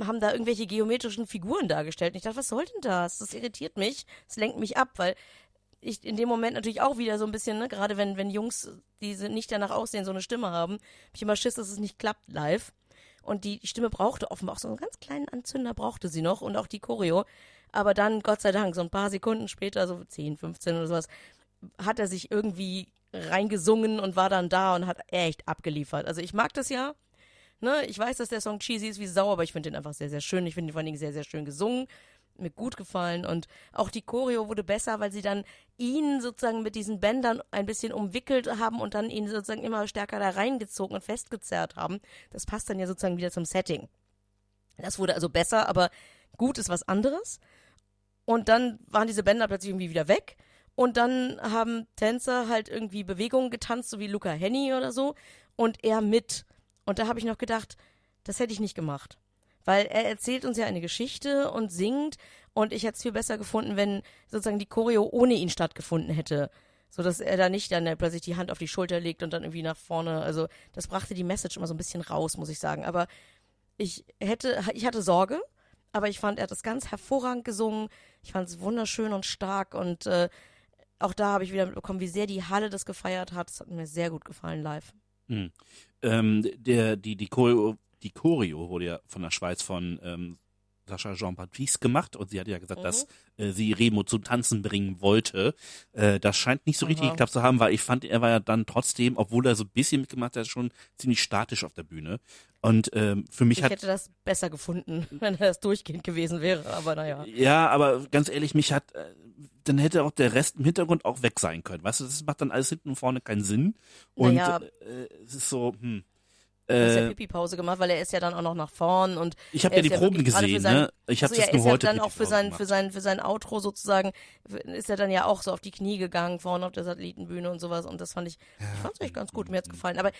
haben da irgendwelche geometrischen Figuren dargestellt. Und ich dachte, was soll denn das? Das irritiert mich, das lenkt mich ab, weil ich in dem Moment natürlich auch wieder so ein bisschen, ne, gerade wenn, wenn Jungs, die nicht danach aussehen, so eine Stimme haben, hab ich immer Schiss, dass es nicht klappt live. Und die, die Stimme brauchte offenbar auch so einen ganz kleinen Anzünder brauchte sie noch und auch die Choreo. Aber dann, Gott sei Dank, so ein paar Sekunden später, so 10, 15 oder sowas, hat er sich irgendwie reingesungen und war dann da und hat echt abgeliefert. Also ich mag das ja. Ne, ich weiß, dass der Song cheesy ist wie Sau, aber ich finde den einfach sehr, sehr schön. Ich finde ihn vor allen Dingen sehr, sehr schön gesungen. Mir gut gefallen. Und auch die Choreo wurde besser, weil sie dann ihn sozusagen mit diesen Bändern ein bisschen umwickelt haben und dann ihn sozusagen immer stärker da reingezogen und festgezerrt haben. Das passt dann ja sozusagen wieder zum Setting. Das wurde also besser, aber gut ist was anderes. Und dann waren diese Bänder plötzlich irgendwie wieder weg. Und dann haben Tänzer halt irgendwie Bewegungen getanzt, so wie Luca Henny oder so. Und er mit. Und da habe ich noch gedacht, das hätte ich nicht gemacht. Weil er erzählt uns ja eine Geschichte und singt. Und ich hätte es viel besser gefunden, wenn sozusagen die Choreo ohne ihn stattgefunden hätte. So dass er da nicht dann plötzlich die Hand auf die Schulter legt und dann irgendwie nach vorne. Also das brachte die Message immer so ein bisschen raus, muss ich sagen. Aber ich hätte, ich hatte Sorge, aber ich fand, er hat das ganz hervorragend gesungen. Ich fand es wunderschön und stark und äh, auch da habe ich wieder mitbekommen, wie sehr die Halle das gefeiert hat. Das hat mir sehr gut gefallen live. Mhm. Ähm, der, die, die, Choreo, die Choreo wurde ja von der Schweiz von ähm, Sascha Jean-Baptiste gemacht und sie hatte ja gesagt, Mhm. dass äh, sie Remo zum Tanzen bringen wollte. Äh, das scheint nicht so richtig Aha. geklappt zu haben, weil ich fand, er war ja dann trotzdem, obwohl er so ein bisschen mitgemacht hat, schon ziemlich statisch auf der Bühne. Und ähm, für mich Ich hat hätte das besser gefunden, wenn er das durchgehend gewesen wäre, aber naja. Ja, aber ganz ehrlich, mich hat, äh, dann hätte auch der Rest im Hintergrund auch weg sein können. Weißt du, das macht dann alles hinten und vorne keinen Sinn. Und Naja. äh, es ist so, hm. Hat ja Äh, Pipi-Pause gemacht, weil er ist ja dann auch noch nach vorn und ich habe ja die ja Proben gesehen, sein- ne? Ich habe also das er nur ist ja heute dann auch für sein, für sein, für sein Outro sozusagen, ist er dann ja auch so auf die Knie gegangen, vorne auf der Satellitenbühne und sowas und das fand ich, ich fand es echt ganz gut, mir hat's gefallen. Aber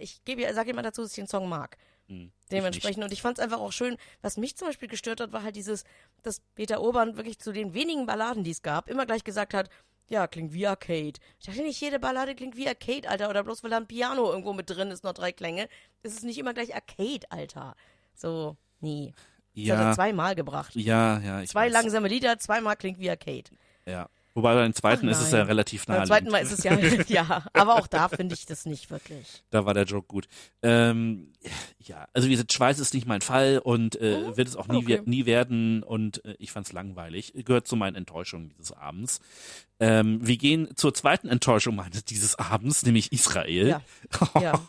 ich gebe ja, sage immer dazu, dass ich den Song mag. Hm, Dementsprechend. Und ich fand es einfach auch schön, was mich zum Beispiel gestört hat, war halt dieses, dass Peter Urban wirklich zu den wenigen Balladen, die es gab, immer gleich gesagt hat, ja, klingt wie Arcade. Ich dachte nicht, jede Ballade klingt wie Arcade, Alter, oder bloß weil da ein Piano irgendwo mit drin ist, noch drei Klänge. Es ist nicht immer gleich Arcade, Alter. So, nie. Das hat er Ja, zweimal gebracht. ja, ja. Zwei weiß. langsame Lieder, zweimal klingt wie Arcade. Ja. Wobei beim zweiten Ach ist es ja relativ Beim nah. zweiten Mal ist es ja, ja, aber auch da finde ich das nicht wirklich. Da war der Joke gut. Ähm, ja, also wie gesagt, Schweiß ist nicht mein Fall und äh, Mhm. wird es auch nie, Okay. nie werden und äh, ich fand's langweilig. Gehört zu meinen Enttäuschungen dieses Abends. Ähm, wir gehen zur zweiten Enttäuschung meines dieses Abends, nämlich Israel. Ja. Ja.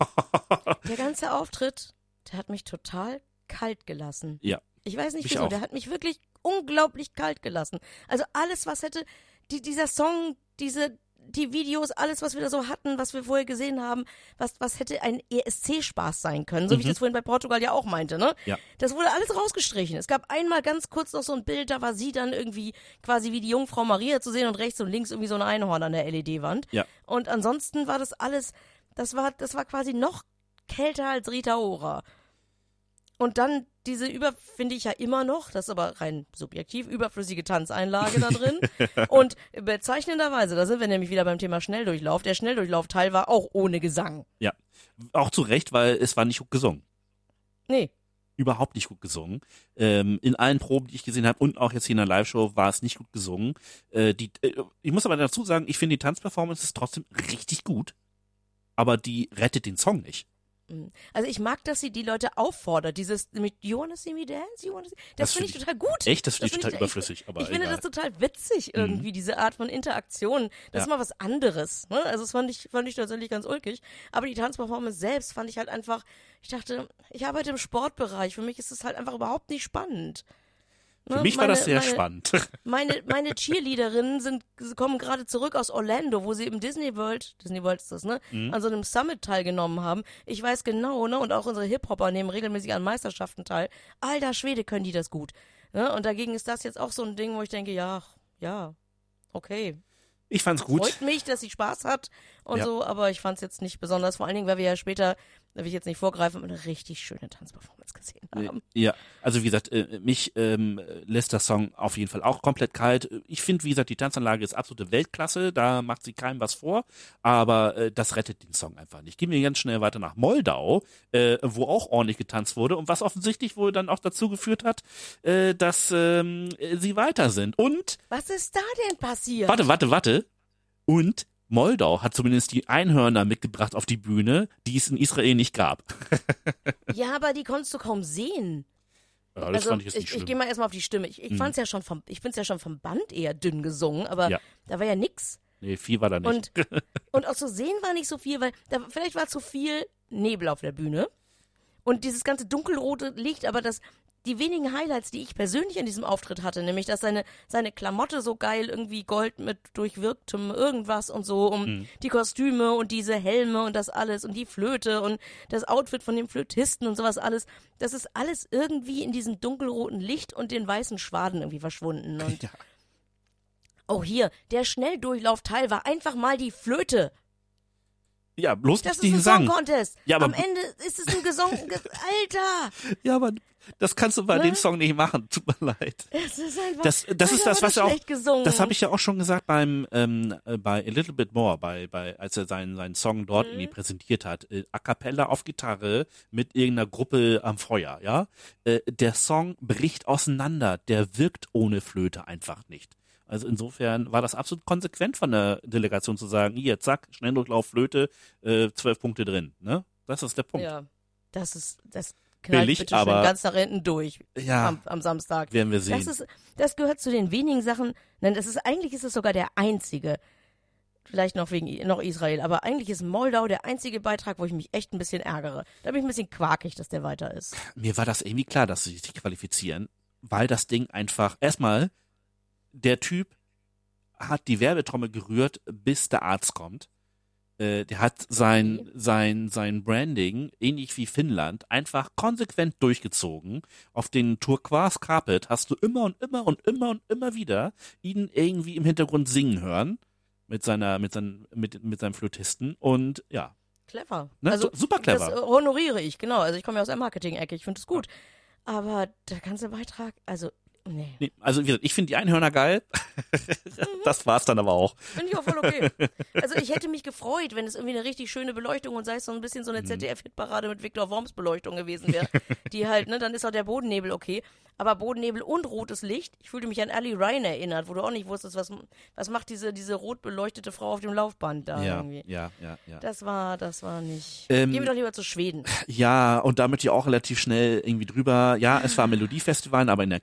Der ganze Auftritt, der hat mich total kalt gelassen. Ja. Ich weiß nicht Mich wieso, auch. der hat mich wirklich unglaublich kalt gelassen. Also alles, was hätte, die, dieser Song, diese, die Videos, alles, was wir da so hatten, was wir vorher gesehen haben, was, was hätte ein ESC-Spaß sein können, so wie ich Mhm. das vorhin bei Portugal ja auch meinte, ne? Ja. Das wurde alles rausgestrichen. Es gab einmal ganz kurz noch so ein Bild, da war sie dann irgendwie quasi wie die Jungfrau Maria zu sehen und rechts und links irgendwie so ein Einhorn an der LED-Wand. Ja. Und ansonsten war das alles, das war, das war quasi noch kälter als Rita Ora. Und dann diese über, finde ich ja immer noch, das ist aber rein subjektiv, überflüssige Tanzeinlage da drin. Und bezeichnenderweise, da sind wir nämlich wieder beim Thema Schnelldurchlauf. Der Schnelldurchlaufteil war auch ohne Gesang. Ja. Auch zu Recht, weil es war nicht gut gesungen. Nee. Überhaupt nicht gut gesungen. Ähm, in allen Proben, die ich gesehen habe und auch jetzt hier in der Live-Show, war es nicht gut gesungen. Äh, die, äh, ich muss aber dazu sagen, ich finde die Tanzperformance ist trotzdem richtig gut. Aber die rettet den Song nicht. Also ich mag, dass sie die Leute auffordert. Dieses mit You wanna see me dance? You wanna see... Das, Das finde ich total gut. Echt, das finde ich total überflüssig. Aber ich finde egal. das total witzig irgendwie, diese Art von Interaktion. Das ist Ja. mal was anderes. Ne? Also das fand ich, fand ich tatsächlich ganz ulkig. Aber die Tanzperformance selbst fand ich halt einfach, ich dachte, ich arbeite im Sportbereich. Für mich ist es halt einfach überhaupt nicht spannend. Für Ne? mich war Meine- das sehr meine, spannend. Meine, meine Cheerleaderinnen sind, kommen gerade zurück aus Orlando, wo sie im Disney World, Disney World ist das, ne? Mhm. An so einem Summit teilgenommen haben. Ich weiß genau, ne? Und auch unsere Hip-Hopper nehmen regelmäßig an Meisterschaften teil. Alter Schwede können die das gut. Ne? Und dagegen ist das jetzt auch so ein Ding, wo ich denke, ja, ja, okay. Ich fand's gut. Freut mich, dass sie Spaß hat und Ja. so, aber ich fand's jetzt nicht besonders, vor allen Dingen, weil wir ja später, da will ich jetzt nicht vorgreifen, eine richtig schöne Tanzperformance gesehen haben. Ja, also wie gesagt, äh, mich ähm, lässt der Song auf jeden Fall auch komplett kalt. Ich finde, wie gesagt, die Tanzanlage ist absolute Weltklasse, da macht sie keinem was vor, aber äh, das rettet den Song einfach nicht. Gehen wir ganz schnell weiter nach Moldau, äh, wo auch ordentlich getanzt wurde und was offensichtlich wohl dann auch dazu geführt hat, äh, dass ähm, sie weiter sind. Und, Was ist da denn passiert? warte, warte, warte, und Moldau hat zumindest die Einhörner mitgebracht auf die Bühne, die es in Israel nicht gab. Ja, aber die konntest du kaum sehen. Ja, das also fand ich jetzt nicht ich, ich gehe mal erstmal auf die Stimme. Ich, ich Mhm. fand's ja schon vom, ich find's ja schon vom Band eher dünn gesungen, aber Ja. da war ja nix. nee, viel war da nicht. Und, und auch zu sehen war nicht so viel, weil da, vielleicht war zu viel Nebel auf der Bühne. Und dieses ganze dunkelrote Licht, aber das, die wenigen Highlights, die ich persönlich an diesem Auftritt hatte, nämlich, dass seine, seine Klamotte so geil irgendwie Gold mit durchwirktem irgendwas und so, um Mhm. die Kostüme und diese Helme und das alles und die Flöte und das Outfit von dem Flötisten und sowas alles, das ist alles irgendwie in diesem dunkelroten Licht und den weißen Schwaden irgendwie verschwunden. Und Ja. auch hier, der Schnelldurchlaufteil war einfach mal die Flöte. Ja, bloß Das nicht ist ein Gesang. Song Contest. Ja, aber- Am Ende ist es ein Gesang. Alter! Ja, aber das kannst du bei Ne? dem Song nicht machen. Tut mir leid. Es ist einfach. Das, das ist das, was er auch. gesungen. Das habe ich ja auch schon gesagt beim ähm, äh, bei A Little Bit More, bei bei als er seinen seinen Song dort Mhm. irgendwie präsentiert hat, äh, a cappella auf Gitarre mit irgendeiner Gruppe am Feuer, ja. Äh, der Song bricht auseinander. Der wirkt ohne Flöte einfach nicht. Also insofern war das absolut konsequent von der Delegation zu sagen, hier, zack, Schnelldurchlauf, Flöte, äh, zwölf Punkte drin. Ne? Das ist der Punkt. Ja, das ist. Das knallt Billig, bitte aber- ganz nach hinten durch Ja, am, am Samstag. werden wir sehen. Das ist, das gehört zu den wenigen Sachen. Nein, das ist eigentlich ist es sogar der einzige. Vielleicht noch wegen noch Israel, aber eigentlich ist Moldau der einzige Beitrag, wo ich mich echt ein bisschen ärgere. Da bin ich ein bisschen quakig, dass der weiter ist. mir war das irgendwie klar, dass sie sich qualifizieren, weil das Ding einfach erstmal der Typ hat die Werbetrommel gerührt, bis der Arzt kommt. Äh, der hat sein Okay. sein sein Branding ähnlich wie Finnland einfach konsequent durchgezogen. Auf den Turquoise Carpet hast du immer und immer und immer und immer wieder ihn irgendwie im Hintergrund singen hören mit seiner mit seinem mit mit seinem Flötisten und ja, Clever. ne? also Su- super clever. Das äh, honoriere ich, genau. Also ich komme ja aus der Marketing-Ecke, ich finde es gut. Aber der ganze Beitrag, also Nee. Nee, also wie gesagt, ich finde die Einhörner geil. das war's dann aber auch. Finde ich auch voll okay. Also ich hätte mich gefreut, wenn es irgendwie eine richtig schöne Beleuchtung und sei es so ein bisschen so Mhm. eine ZDF-Hitparade mit Viktor Worms Beleuchtung gewesen wäre. die halt, ne, dann ist auch der Bodennebel okay. Aber Bodennebel und rotes Licht, ich fühlte mich an Ali Ryan erinnert, wo du auch nicht wusstest, was, was macht diese, diese rot beleuchtete Frau auf dem Laufband da Ja, irgendwie. ja, ja, ja. Das war, das war nicht. Ähm, Gehen wir doch lieber zu Schweden. Ja, und damit ja auch relativ schnell irgendwie drüber. Ja, es war Melodiefestival, aber in der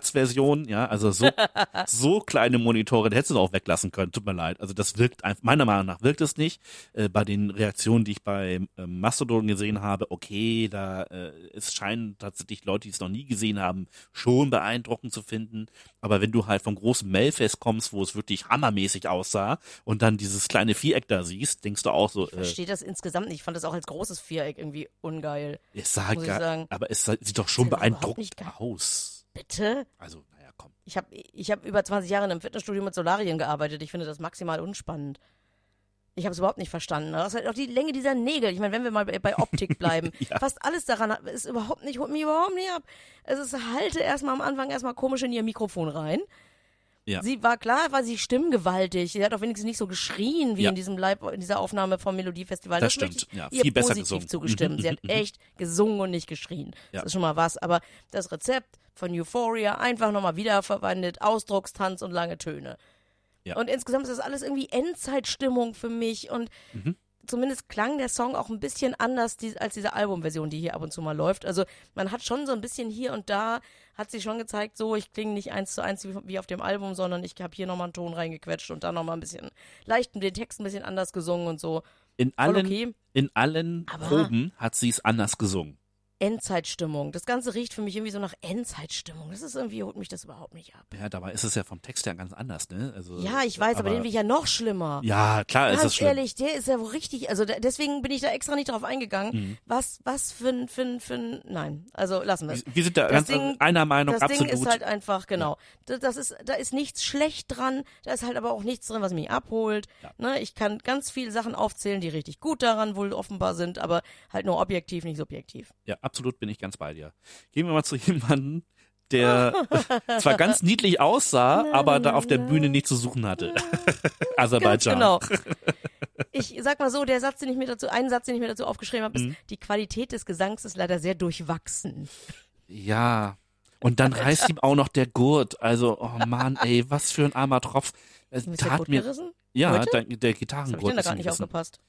Campingplatzversion. Ja, also so, so kleine Monitore, die hättest du auch weglassen können. Tut mir leid. Also das wirkt einfach, meiner Meinung nach wirkt es nicht. Äh, bei den Reaktionen, die ich bei ähm, Mastodon gesehen habe, okay, da äh, es scheinen tatsächlich Leute, die es noch nie gesehen haben, schon beeindruckend zu finden. Aber wenn du halt vom großen Melfest kommst, wo es wirklich hammermäßig aussah und dann dieses kleine Viereck da siehst, denkst du auch so, Ich äh, verstehe das insgesamt nicht. Ich fand das auch als großes Viereck irgendwie ungeil. es sah sagen. aber es sah- sieht doch schon beeindruckend aus. Bitte? Also, naja, komm. Ich habe ich hab über 20 Jahre in einem Fitnessstudio mit Solarien gearbeitet. Ich finde das maximal unspannend. Ich habe es überhaupt nicht verstanden. Das ist halt auch die Länge dieser Nägel. Ich meine, wenn wir mal bei, Optik bleiben, Ja. fast alles daran ist überhaupt nicht, holt mich überhaupt nicht ab. Es ist, halte erstmal am Anfang erstmal komisch in ihr Mikrofon rein. Ja. Sie war klar, war sie stimmgewaltig. Sie hat auch wenigstens nicht so geschrien wie Ja. in diesem Live, in dieser Aufnahme vom Melodiefestival. Das möchte stimmt. Ja, ihr viel besser positiv gesungen. zugestimmt. Sie hat echt gesungen und nicht geschrien. Ja. Das ist schon mal was. Aber das Rezept von Euphoria einfach nochmal wiederverwendet, Ausdruckstanz und lange Töne. Ja. Und insgesamt ist das alles irgendwie Endzeitstimmung für mich und Mhm. Zumindest klang der Song auch ein bisschen anders die, als diese Albumversion, die hier ab und zu mal läuft. Also man hat schon so ein bisschen hier und da, hat sich schon gezeigt, so ich klinge nicht eins zu eins wie, wie auf dem Album, sondern ich habe hier nochmal einen Ton reingequetscht und da nochmal ein bisschen leicht den Text ein bisschen anders gesungen und so. In allen, okay. in allen Aber- Proben hat sie es anders gesungen. Endzeitstimmung. Das Ganze riecht für mich irgendwie so nach Endzeitstimmung. Das ist irgendwie, holt mich das überhaupt nicht ab. Ja, dabei ist es ja vom Text her ganz anders, ne? Also, Ja, ich weiß, aber, den will ich ja noch schlimmer. Ja, klar ist es Ganz schlimm. ehrlich, der ist ja wohl richtig, also da, deswegen bin ich da extra nicht drauf eingegangen. Mhm. Was, was für ein, für ein, für ein, nein, also lassen wir es. Wir sind da Das ganz Ding- einer Meinung, Das absolut. Ding ist halt einfach, genau. Das, das ist, da ist nichts schlecht dran, da ist halt aber auch nichts drin, was mich abholt. Ja. Ne, ich kann ganz viele Sachen aufzählen, die richtig gut daran wohl offenbar sind, aber halt nur objektiv, nicht subjektiv. ja, absolut bin ich ganz bei dir. Gehen wir mal zu jemandem, der zwar ganz niedlich aussah, aber da auf der Bühne nichts zu suchen hatte. Aserbaidschan. genau. Ich sag mal so, der Satz, den ich mir dazu, einen Satz, den ich mir dazu aufgeschrieben habe, ist, Mhm. die Qualität des Gesangs ist leider sehr durchwachsen. Ja. Und dann reißt ihm auch noch der Gurt. Also, oh Mann, ey, was für ein armer Tropf. Es tat mir, gerissen? ja, Heute? der, der habe ich Gitarrengurt denn da gar nicht aufgepasst.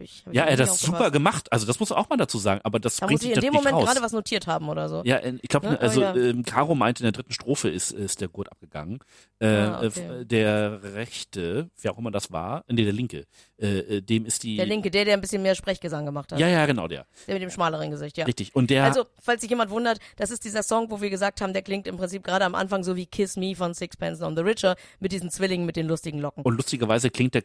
Ich, hab Ja, er hat das super gemacht. Also, das muss auch mal dazu sagen. Aber das Da bringt muss ich in dem Moment raus. gerade was notiert haben oder so. Ja, in- ich glaube, Ne? also ähm, Caro meinte, in der dritten Strophe ist, ist der Gurt abgegangen. Äh, Ah, okay. äh, Der rechte, wer auch immer das war, nee, der linke, äh, äh, dem ist die. Der Linke, der, der ein bisschen mehr Sprechgesang gemacht hat. Ja, ja, genau, der. Der mit dem schmaleren Gesicht, ja. Richtig. Und der. Also, falls sich jemand wundert, das ist dieser Song, wo wir gesagt haben, der klingt im Prinzip gerade am Anfang so wie Kiss Me von Sixpence on the Richer mit diesen Zwillingen mit den lustigen Locken. und lustigerweise klingt der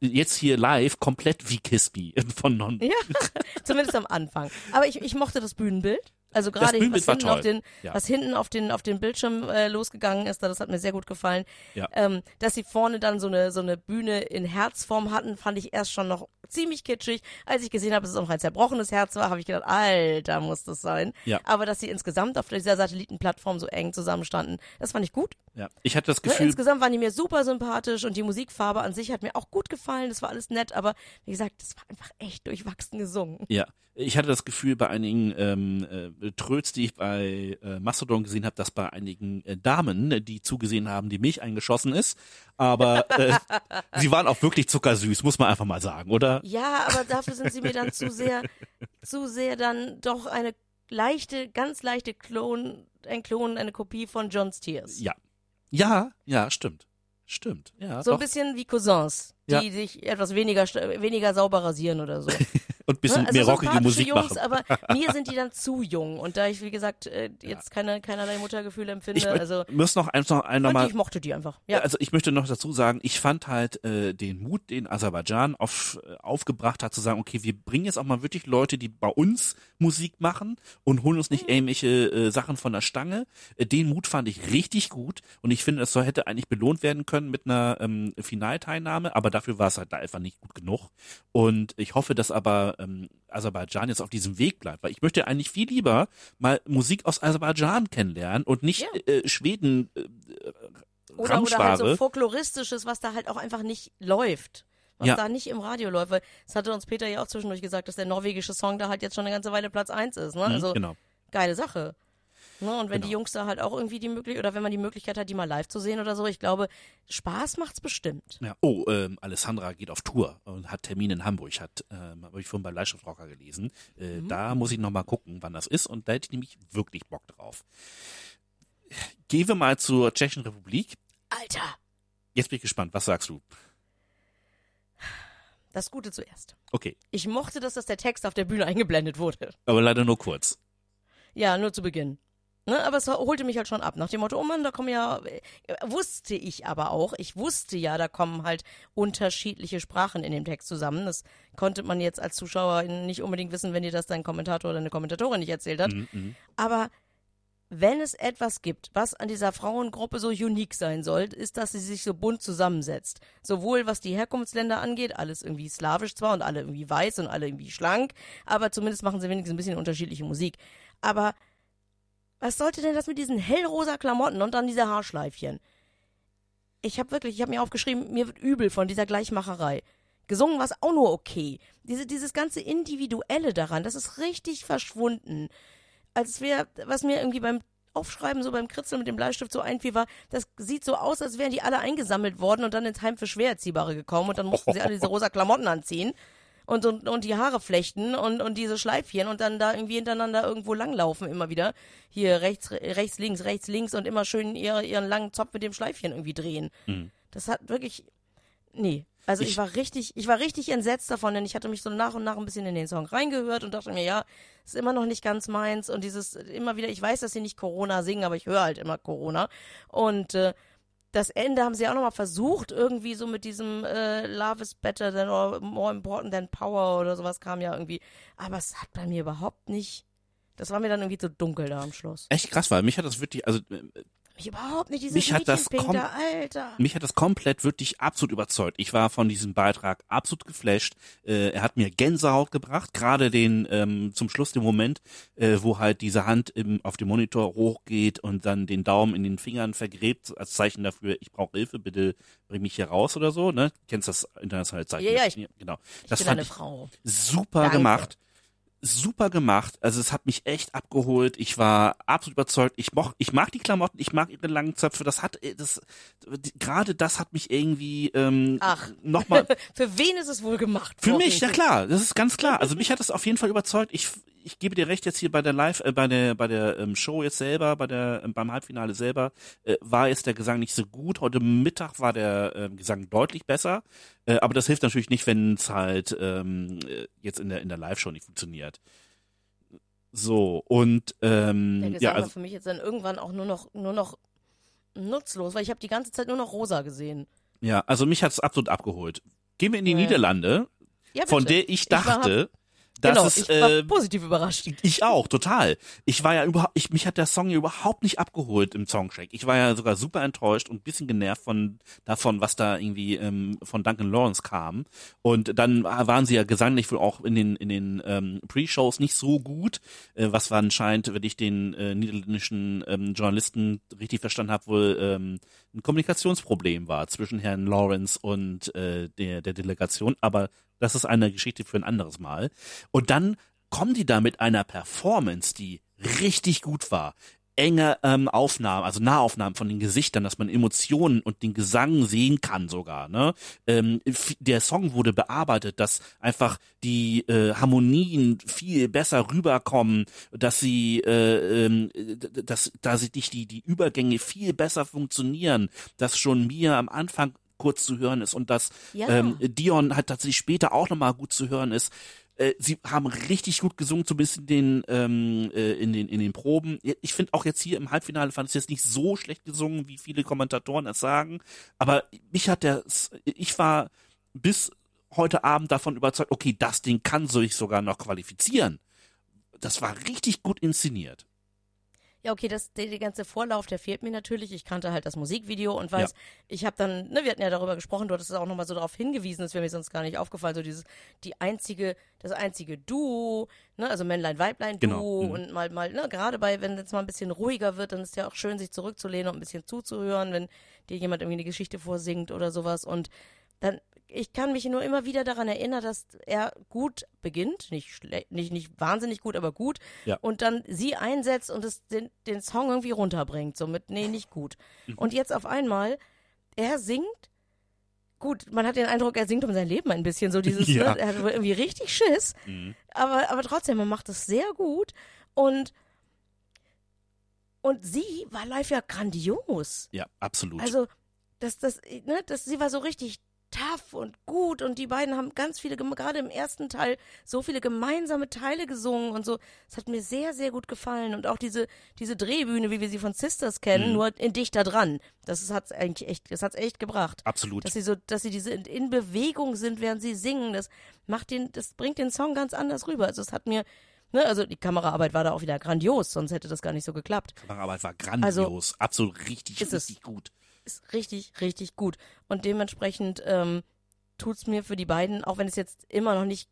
jetzt hier live komplett wie Kiss Me von Non. Ja, zumindest am Anfang. Aber ich, ich mochte das Bühnenbild. Also gerade was hinten, auf den, Ja. was hinten auf den, auf den Bildschirm äh, losgegangen ist, da, das hat mir sehr gut gefallen. Ja. Ähm, dass sie vorne dann so eine, so eine Bühne in Herzform hatten, fand ich erst schon noch ziemlich kitschig. Als ich gesehen habe, dass es auch noch ein zerbrochenes Herz war, habe ich gedacht, Alter, muss das sein. Ja. Aber dass sie insgesamt auf dieser Satellitenplattform so eng zusammenstanden, das fand ich gut. Ja. Ich hatte das Ne, Gefühl, insgesamt waren die mir super sympathisch und die Musikfarbe an sich hat mir auch gut gefallen. Das war alles nett, aber wie gesagt, das war einfach echt durchwachsen gesungen. Ja, ich hatte das Gefühl bei einigen ähm, äh, Tröts, die ich bei äh, Mastodon gesehen habe, dass bei einigen äh, Damen, die zugesehen haben, die Milch eingeschossen ist. Aber äh, sie waren auch wirklich zuckersüß, muss man einfach mal sagen, oder? Ja, aber dafür sind sie mir dann zu sehr, zu sehr dann doch eine leichte, ganz leichte Klon, ein Klon, eine Kopie von John's Tears. Ja. Ja, ja, stimmt. Stimmt. Ja, So doch. ein bisschen wie Cousins, die Ja. sich etwas weniger, weniger sauber rasieren oder so. Und ein bisschen Ne? Also mehr rockige Musik Jungs, machen. aber mir sind die dann zu jung. Und da ich, wie gesagt, äh, jetzt keine, keinerlei Muttergefühle empfinde, Ich also muss noch eins noch einmal mal ich mochte die einfach. Ja. Also ich möchte noch dazu sagen, ich fand halt äh, den Mut, den Aserbaidschan auf, äh, aufgebracht hat, zu sagen, okay, wir bringen jetzt auch mal wirklich Leute, die bei uns Musik machen und holen uns nicht irgendwelche äh, Sachen von der Stange. Äh, den Mut fand ich richtig gut und ich finde, es soll, hätte eigentlich belohnt werden können mit einer ähm, Finalteilnahme, aber dafür war es halt da einfach nicht gut genug. Und ich hoffe, dass aber ähm, Aserbaidschan jetzt auf diesem Weg bleibt. Weil ich möchte eigentlich viel lieber mal Musik aus Aserbaidschan kennenlernen und nicht Ja. äh, Schweden äh, Oder, oder halt so folkloristisches, was da halt auch einfach nicht läuft. Was Ja. da nicht im Radio läuft. Weil das hatte uns Peter ja auch zwischendurch gesagt, dass der norwegische Song da halt jetzt schon eine ganze Weile Platz eins ist. Ne? Mhm, Also genau. geile Sache. Ne? Und wenn Genau. die Jungs da halt auch irgendwie die Möglichkeit, oder wenn man die Möglichkeit hat, die mal live zu sehen oder so, ich glaube, Spaß macht's bestimmt. Ja. Oh, ähm, Alessandra geht auf Tour und hat Termin in Hamburg, hat, ähm, habe ich vorhin bei Leistungsrocker gelesen. Äh, Mhm. Da muss ich nochmal gucken, wann das ist und da hätte ich nämlich wirklich Bock drauf. Gehen wir mal zur Tschechischen Republik. Alter! Jetzt bin ich gespannt, was sagst du? Das Gute zuerst. Okay, Ich mochte, dass das der Text auf der Bühne eingeblendet wurde. aber leider nur kurz. Ja, nur zu Beginn. Ne, aber es holte mich halt schon ab. Nach dem Motto, oh Mann, da kommen ja, äh, wusste ich aber auch, ich wusste ja, da kommen halt unterschiedliche Sprachen in dem Text zusammen. Das konnte man jetzt als Zuschauer nicht unbedingt wissen, wenn dir das dein Kommentator oder eine Kommentatorin nicht erzählt hat. Mhm, mhm. Aber wenn es etwas gibt, was an dieser Frauengruppe so unique sein soll, ist, dass sie sich so bunt zusammensetzt. Sowohl was die Herkunftsländer angeht, alles irgendwie slawisch zwar und alle irgendwie weiß und alle irgendwie schlank, aber zumindest machen sie wenigstens ein bisschen unterschiedliche Musik. Aber was sollte denn das mit diesen hellrosa Klamotten und dann diese Haarschleifchen? Ich habe wirklich, ich habe mir aufgeschrieben, mir wird übel von dieser Gleichmacherei. Gesungen war es auch nur okay. Diese, dieses ganze Individuelle daran, das ist richtig verschwunden als wäre, was mir irgendwie beim Aufschreiben, so beim Kritzeln mit dem Bleistift so einfiel, war, das sieht so aus, als wären die alle eingesammelt worden und dann ins Heim für Schwererziehbare gekommen und dann mussten sie alle diese rosa Klamotten anziehen und, und, und die Haare flechten und, und diese Schleifchen und dann da irgendwie hintereinander irgendwo langlaufen immer wieder. Hier rechts, rechts, links, rechts, links und immer schön ihre, ihren langen Zopf mit dem Schleifchen irgendwie drehen. Mhm. Das hat wirklich, nee. Also ich, Ich- war richtig, ich war richtig entsetzt davon, denn ich hatte mich so nach und nach ein bisschen in den Song reingehört und dachte mir, ja, ist immer noch nicht ganz meins und dieses immer wieder, ich weiß, dass sie nicht Corona singen, aber ich höre halt immer Corona und äh, das Ende haben sie auch nochmal versucht, irgendwie so mit diesem äh, Love is better than or more important than power oder sowas kam ja irgendwie. Aber es hat bei mir überhaupt nicht. Das war mir dann irgendwie zu dunkel da am Schluss. Echt krass, weil mich hat das wirklich, also Mich überhaupt nicht, dieses Mich hat das kom- Alter. mich hat das komplett wirklich absolut überzeugt. Ich war von diesem Beitrag absolut geflasht. Äh, er hat mir Gänsehaut gebracht, gerade den ähm, zum Schluss den Moment, äh, wo halt diese Hand im, auf dem Monitor hochgeht und dann den Daumen in den Fingern vergräbt als Zeichen dafür, ich brauche Hilfe, bitte bring mich hier raus oder so. Ne, kennst das internationale Zeichen? Ja, ja, ich- genau. Ich Das bin fand eine ich Frau. super Danke. gemacht. Super gemacht. Also es hat mich echt abgeholt. Ich war absolut überzeugt. Ich moch, ich mag die Klamotten, ich mag ihre langen Zöpfe. Das hat, äh, das, gerade das hat mich irgendwie ähm, Ach. nochmal. Für wen ist es wohl gemacht Für mich, ja klar, das ist ganz klar. Also mich hat das auf jeden Fall überzeugt. Ich, ich gebe dir recht, jetzt hier bei der Live, äh, bei der, bei der ähm, Show jetzt selber, bei der, ähm, beim Halbfinale selber, äh, war jetzt der Gesang nicht so gut. Heute Mittag war der ähm, Gesang deutlich besser. Äh, aber das hilft natürlich nicht, wenn es halt ähm, äh, jetzt in der, in der Live-Show nicht funktioniert. So, und Der ähm, Gesang ja, war also, für mich jetzt dann irgendwann auch nur noch, nur noch nutzlos, weil ich habe die ganze Zeit nur noch rosa gesehen. ja, also mich hat es absolut abgeholt. Gehen wir in die Ja. Niederlande, Ja, von der ich war- dass genau, es ich war äh, positiv überrascht. Ich auch, total. Ich war ja überhaupt, ich, mich hat der Song ja überhaupt nicht abgeholt im Songcheck. Ich war ja sogar super enttäuscht und ein bisschen genervt von davon, was da irgendwie ähm, von Duncan Lawrence kam. Und dann waren sie ja gesanglich wohl auch in den in den ähm, Pre-Shows nicht so gut, äh, was war anscheinend, wenn ich den äh, niederländischen ähm, Journalisten richtig verstanden habe, wohl ähm, ein Kommunikationsproblem war zwischen Herrn Lawrence und äh, der der Delegation. Aber das ist eine Geschichte für ein anderes Mal. Und dann kommen die da mit einer Performance, die richtig gut war. Enge ähm, Aufnahmen, also Nahaufnahmen von den Gesichtern, dass man Emotionen und den Gesang sehen kann sogar. Ne? Ähm, der Song wurde bearbeitet, dass einfach die äh, Harmonien viel besser rüberkommen, dass sie, äh, d- dass da sich die die Übergänge viel besser funktionieren, dass schon mir am Anfang kurz zu hören ist und dass Ja. ähm, Dion halt tatsächlich später auch nochmal gut zu hören ist. Äh, sie haben richtig gut gesungen, zumindest in den, ähm, äh, in den, in den Proben. Ich finde auch jetzt hier im Halbfinale fand es jetzt nicht so schlecht gesungen, wie viele Kommentatoren es sagen. Aber mich hat der, ich war bis heute Abend davon überzeugt, okay, das Ding kann sich sogar noch qualifizieren. Das war richtig gut inszeniert. Ja, okay, das, der, der ganze Vorlauf, der fehlt mir natürlich. Ich kannte halt das Musikvideo und weiß, ich habe dann, ne, wir hatten ja darüber gesprochen, du hattest es auch nochmal so darauf hingewiesen, das wäre mir sonst gar nicht aufgefallen, so dieses, die einzige, das einzige Duo, ne, also Männlein, Weiblein, Duo Genau, mhm. und mal, mal, ne, gerade bei, wenn es mal ein bisschen ruhiger wird, dann ist ja auch schön, sich zurückzulehnen und ein bisschen zuzuhören, wenn dir jemand irgendwie eine Geschichte vorsingt oder sowas und dann, ich kann mich nur immer wieder daran erinnern, dass er gut beginnt, nicht schlecht, nicht, nicht wahnsinnig gut, aber gut, Ja. und dann sie einsetzt und es den, den Song irgendwie runterbringt, so mit, nee, nicht gut. Mhm. Und jetzt auf einmal, er singt, gut, man hat den Eindruck, er singt um sein Leben ein bisschen, so dieses, Ja. ne, er hat irgendwie richtig Schiss, Mhm. aber, aber trotzdem, man macht es sehr gut und, und sie war live ja grandios. Ja, absolut. Also, das, das, ne, das, sie war so richtig tough und gut und die beiden haben ganz viele, gerade im ersten Teil, so viele gemeinsame Teile gesungen und so. Es hat mir sehr, sehr gut gefallen und auch diese, diese Drehbühne, wie wir sie von Sisters kennen, Mhm. nur in dichter dran. Das hat's eigentlich echt, das hat's echt gebracht. absolut. Dass sie so, dass sie diese in, in Bewegung sind, während sie singen, das macht den, das bringt den Song ganz anders rüber. Also es hat mir, ne, also die Kameraarbeit war da auch wieder grandios, sonst hätte das gar nicht so geklappt. Kameraarbeit war grandios. absolut richtig, Also ist es. richtig gut. Ist richtig, richtig gut. Und dementsprechend ähm, tut's mir für die beiden, auch wenn es jetzt immer noch nicht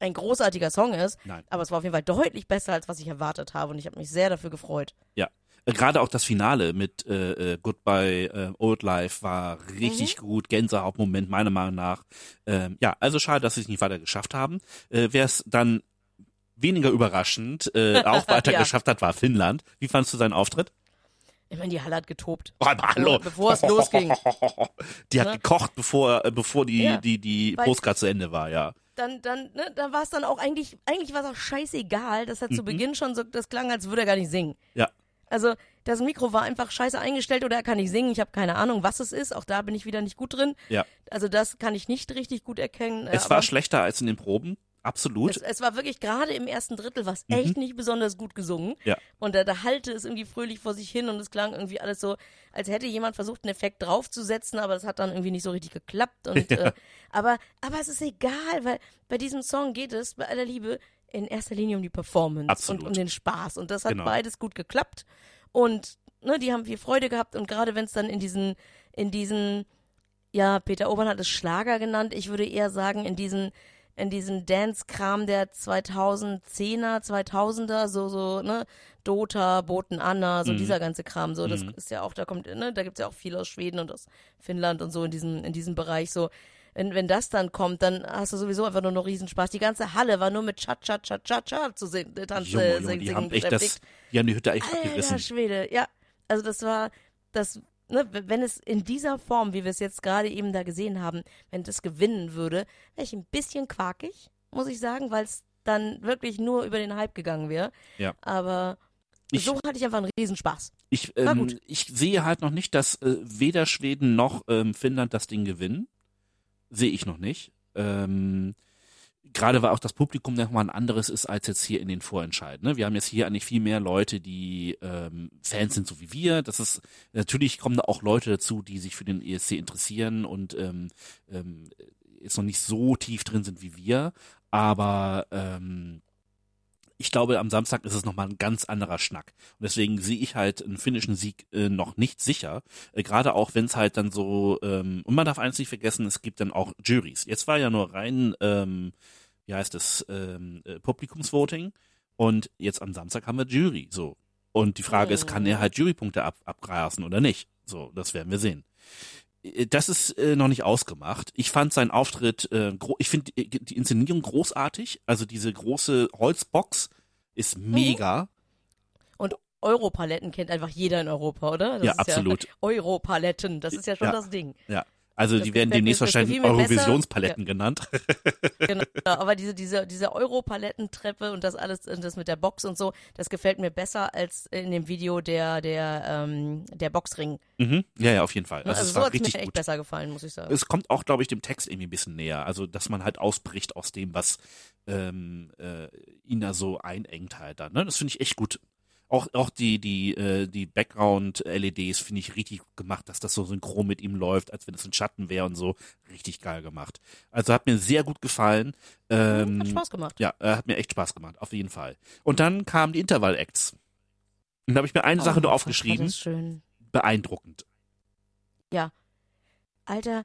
ein großartiger Song ist, Nein. aber es war auf jeden Fall deutlich besser, als was ich erwartet habe. Und ich habe mich sehr dafür gefreut. Ja. Äh, Gerade auch das Finale mit äh, äh, Goodbye äh, Old Life war richtig gut. Gänsehautmoment, meiner Meinung nach. Ähm, ja, also schade, dass sie es nicht weiter geschafft haben. Äh, Wer es dann weniger überraschend äh, auch weiter Ja. geschafft hat, war Finnland. Wie fandst du seinen Auftritt? Ich meine, die Halle hat getobt. Oh, aber hallo. Bevor es losging. Die hat Ne? gekocht, bevor, äh, bevor die, Ja. die, die Postcard zu Ende war, ja. Dann, dann, ne, da war es dann auch eigentlich, eigentlich war es auch scheißegal. Das hat zu Mhm. Beginn schon so, das klang, als würde er gar nicht singen. Ja. Also das Mikro war einfach scheiße eingestellt oder er kann nicht singen. Ich habe keine Ahnung, was es ist. Auch da bin ich wieder nicht gut drin. Ja. Also das kann ich nicht richtig gut erkennen. Es aber war schlechter als in den Proben. Absolut. es, es war wirklich gerade im ersten Drittel was echt nicht besonders gut gesungen. Mhm. Ja. Und da, da hallte es irgendwie fröhlich vor sich hin und es klang irgendwie alles so, als hätte jemand versucht, einen Effekt draufzusetzen, aber das hat dann irgendwie nicht so richtig geklappt. Und, äh, aber, aber es ist egal, weil bei diesem Song geht es bei aller Liebe in erster Linie um die Performance Absolut. und um den Spaß. Und das hat Genau. beides gut geklappt. Und ne, die haben viel Freude gehabt und gerade wenn es dann in diesen, in diesen, ja, Peter Obern hat es Schlager genannt, ich würde eher sagen, in diesen, in diesen Dance-Kram der 2010er, 2000er, so, so, ne, Dota, Boten Anna, so Mhm. dieser ganze Kram, so, das Mhm. ist ja auch, da kommt, ne, da gibt's ja auch viel aus Schweden und aus Finnland und so in diesem, in diesem Bereich, so. Wenn, wenn das dann kommt, dann hast du sowieso einfach nur noch Riesenspaß. Die ganze Halle war nur mit Cha Cha Cha Cha Cha zu singen, äh, tanzen, Junge, Junge, singen, die singen haben echt das, die haben die Hütte echt Alter abgerissen. Schwede, ja. Also das war, das, ne, wenn es in dieser Form, wie wir es jetzt gerade eben da gesehen haben, wenn das gewinnen würde, wäre ich ein bisschen quakig, muss ich sagen, weil es dann wirklich nur über den Hype gegangen wäre. Ja. Aber Ich- so hatte ich einfach einen Riesenspaß. Ich, ähm, ich sehe halt noch nicht, dass äh, weder Schweden noch ähm, Finnland das Ding gewinnen. Sehe ich noch nicht. Ähm, Gerade weil auch das Publikum nochmal ein anderes ist als jetzt hier in den Vorentscheiden. Ne? Wir haben jetzt hier eigentlich viel mehr Leute, die ähm, Fans sind, so wie wir. Das ist natürlich kommen da auch Leute dazu, die sich für den ESC interessieren und ähm, ähm, jetzt noch nicht so tief drin sind wie wir. Aber ähm, ich glaube, am Samstag ist es nochmal ein ganz anderer Schnack. Und deswegen sehe ich halt einen finnischen Sieg äh, noch nicht sicher. Äh, Gerade auch, wenn es halt dann so, ähm, und man darf eins nicht vergessen, es gibt dann auch Juries. Jetzt war ja nur rein, ähm, wie heißt es, ähm, äh, Publikumsvoting. Und jetzt am Samstag haben wir Jury, so. Und die Frage ist, kann er halt Jurypunkte ab, abgrasen oder nicht? So, das werden wir sehen. Äh, Das ist äh, noch nicht ausgemacht. Ich fand seinen Auftritt, äh, ich finde die, die Inszenierung großartig. Also diese große Holzbox ist mega. Und Europaletten kennt einfach jeder in Europa, oder? Das ja, absolut. Ja, Europaletten, das ist ja schon Ja. das Ding. Ja. Also Das die werden demnächst das wahrscheinlich. Eurovisionspaletten genannt. Genau, aber diese, diese, diese Europalettentreppe und das alles, und das mit der Box und so, das gefällt mir besser als in dem Video der, der, ähm, der Boxring. mhm. Ja, ja, auf jeden Fall. Also, Also, es so hat mir echt gut. besser gefallen, muss ich sagen. Es kommt auch, glaube ich, dem Text irgendwie ein bisschen näher. Also, dass man halt ausbricht aus dem, was ähm, äh, ihn da so einengt halt dann. Ne? Das finde ich echt gut. Auch, auch die, die, äh, die Background-LEDs finde ich richtig gut gemacht, dass das so synchron mit ihm läuft, als wenn es ein Schatten wäre und so. Richtig geil gemacht. Also hat mir sehr gut gefallen. Ähm, Hat Spaß gemacht. Ja, äh, hat mir echt Spaß gemacht, auf jeden Fall. Und dann kamen die Interval-Acts. Und da habe ich mir eine Sache Oh, nur war aufgeschrieben. das schön. Beeindruckend. Alter,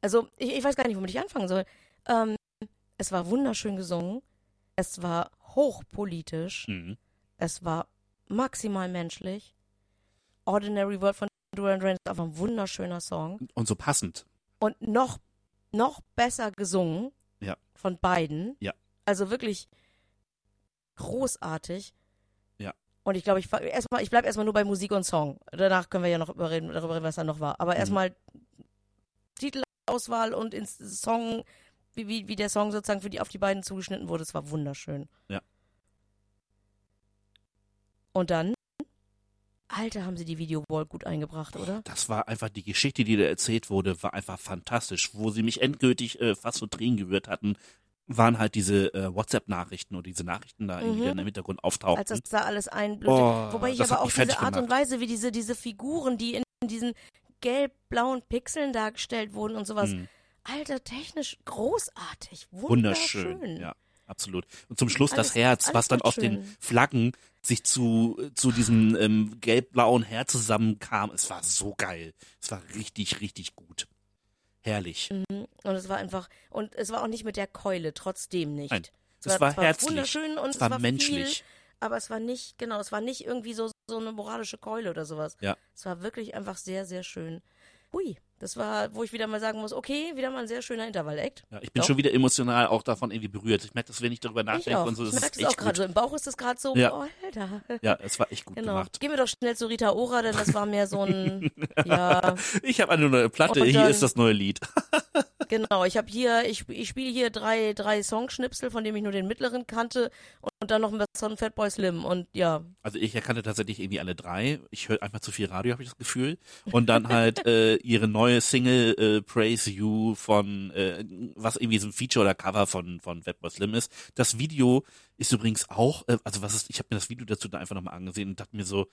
also ich, ich weiß gar nicht, womit ich anfangen soll. Ähm, es war wunderschön gesungen. Es war hochpolitisch. Mhm. Es war maximal menschlich. Ordinary World von Duran Duran ist einfach ein wunderschöner Song. Und so passend. Und noch, noch besser gesungen. Ja. Von beiden. Ja. Also wirklich großartig. Ja. Und ich glaube, ich, erstmal, ich bleibe erstmal nur bei Musik und Song. Danach können wir ja noch überreden, darüber reden, was da noch war. Aber Mhm. erstmal Titelauswahl und ins Song, wie, wie, wie der Song sozusagen für die, auf die beiden zugeschnitten wurde, es war wunderschön. Ja. Und dann, Alter, haben sie die Video-Wall gut eingebracht, oder? Das war einfach die Geschichte, die da erzählt wurde, war einfach fantastisch. Wo sie mich endgültig äh, fast so Tränen gerührt hatten, waren halt diese äh, WhatsApp-Nachrichten oder diese Nachrichten da, Mhm. die dann im Hintergrund auftauchten. als das da alles einblühte. Oh, Wobei ich aber auch diese Art und. Weise, wie diese, diese Figuren, die in diesen gelb-blauen Pixeln dargestellt wurden und sowas. Mhm. Alter, technisch großartig. Wunderschön. Wunderschön. Ja, absolut. Und zum Schluss das Alles- Herz, alles was dann wird aus den schön. Flaggen sich zu, zu diesem ähm, gelb-blauen Herz zusammenkam. Es war so geil. Es war richtig, richtig gut. Herrlich. Mhm. Und es war einfach, und es war auch nicht mit der Keule, trotzdem nicht. Nein, es es war zwar herzlich. wunderschön und Es war Viel, menschlich. aber es war nicht, genau, es war nicht irgendwie so, so eine moralische Keule oder sowas. Ja. Es war wirklich einfach sehr, sehr schön. Hui, das war, wo ich wieder mal sagen muss, okay, wieder mal ein sehr schöner Intervall-Act. Ja, ich bin Doch. schon wieder emotional auch davon irgendwie berührt. Ich merke das, wenn ich darüber Ich nachdenke auch. und so. ich Das merke ist es auch gerade so. Im Bauch ist es gerade so, Ja. oh, Alter. Ja, es war echt gut Genau. gemacht. Gehen wir doch schnell zu Rita Ora, denn das war mehr so ein, ja, Ich habe eine neue Platte, Und hier dann- ist das neue Lied. genau. Ich habe hier, ich, ich spiele hier drei, drei Songschnipsel, von denen ich nur den mittleren kannte und dann noch ein bisschen Fatboy Slim und ja, Also ich erkannte tatsächlich irgendwie alle drei. Ich höre einfach zu viel Radio, habe ich das Gefühl. Und dann halt äh, ihre neue Single äh, Praise You von, äh, was irgendwie so ein Feature oder Cover von, von Fatboy Slim ist. Das Video ist übrigens auch, äh, also was ist, ich habe mir das Video dazu da einfach nochmal angesehen und dachte mir so,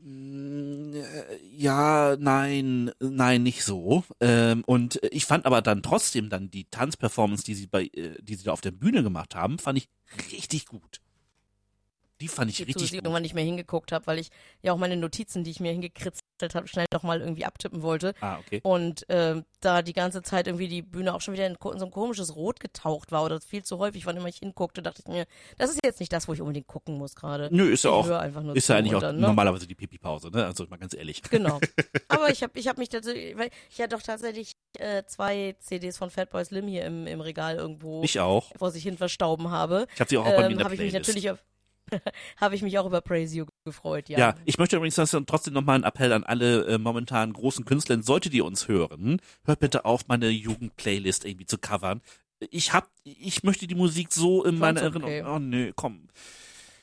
ja, nein, nein, nicht so. Ähm, und ich fand aber dann trotzdem dann die Tanzperformance, die sie bei, äh, die sie da auf der Bühne gemacht haben, fand ich richtig gut. Die fand ich zu, richtig gut. irgendwann nicht mehr hingeguckt habe, weil ich ja auch meine Notizen, die ich mir hingekritzelt habe, schnell doch mal irgendwie abtippen wollte. Ah, okay. Und ähm, da die ganze Zeit irgendwie die Bühne auch schon wieder in, in so ein komisches Rot getaucht war oder viel zu häufig, wann immer ich hinguckte, dachte ich mir, das ist jetzt nicht das, wo ich unbedingt gucken muss gerade. Nö, ist ja auch, höre einfach nur ist ja eigentlich auch dann, ne? normalerweise die Pipi-Pause, ne? Also mal ganz ehrlich. Genau. Aber ich habe ich hab mich tatsächlich, weil ich ja doch tatsächlich äh, zwei CDs von Fatboy Slim hier im, im Regal irgendwo Ich auch. vor sich hin verstauben habe. Ich habe sie auch, auch bei mir in Ähm, der habe ich mich Playlist. natürlich auf, habe ich mich auch über Praise You gefreut, ja. Ja, ich möchte übrigens trotzdem nochmal einen Appell an alle äh, momentan großen Künstler, solltet ihr uns hören, hört bitte auf, meine Jugendplaylist irgendwie zu covern. Ich hab, ich möchte die Musik so in meiner Ganz Erinnerung. okay. Oh nö, komm.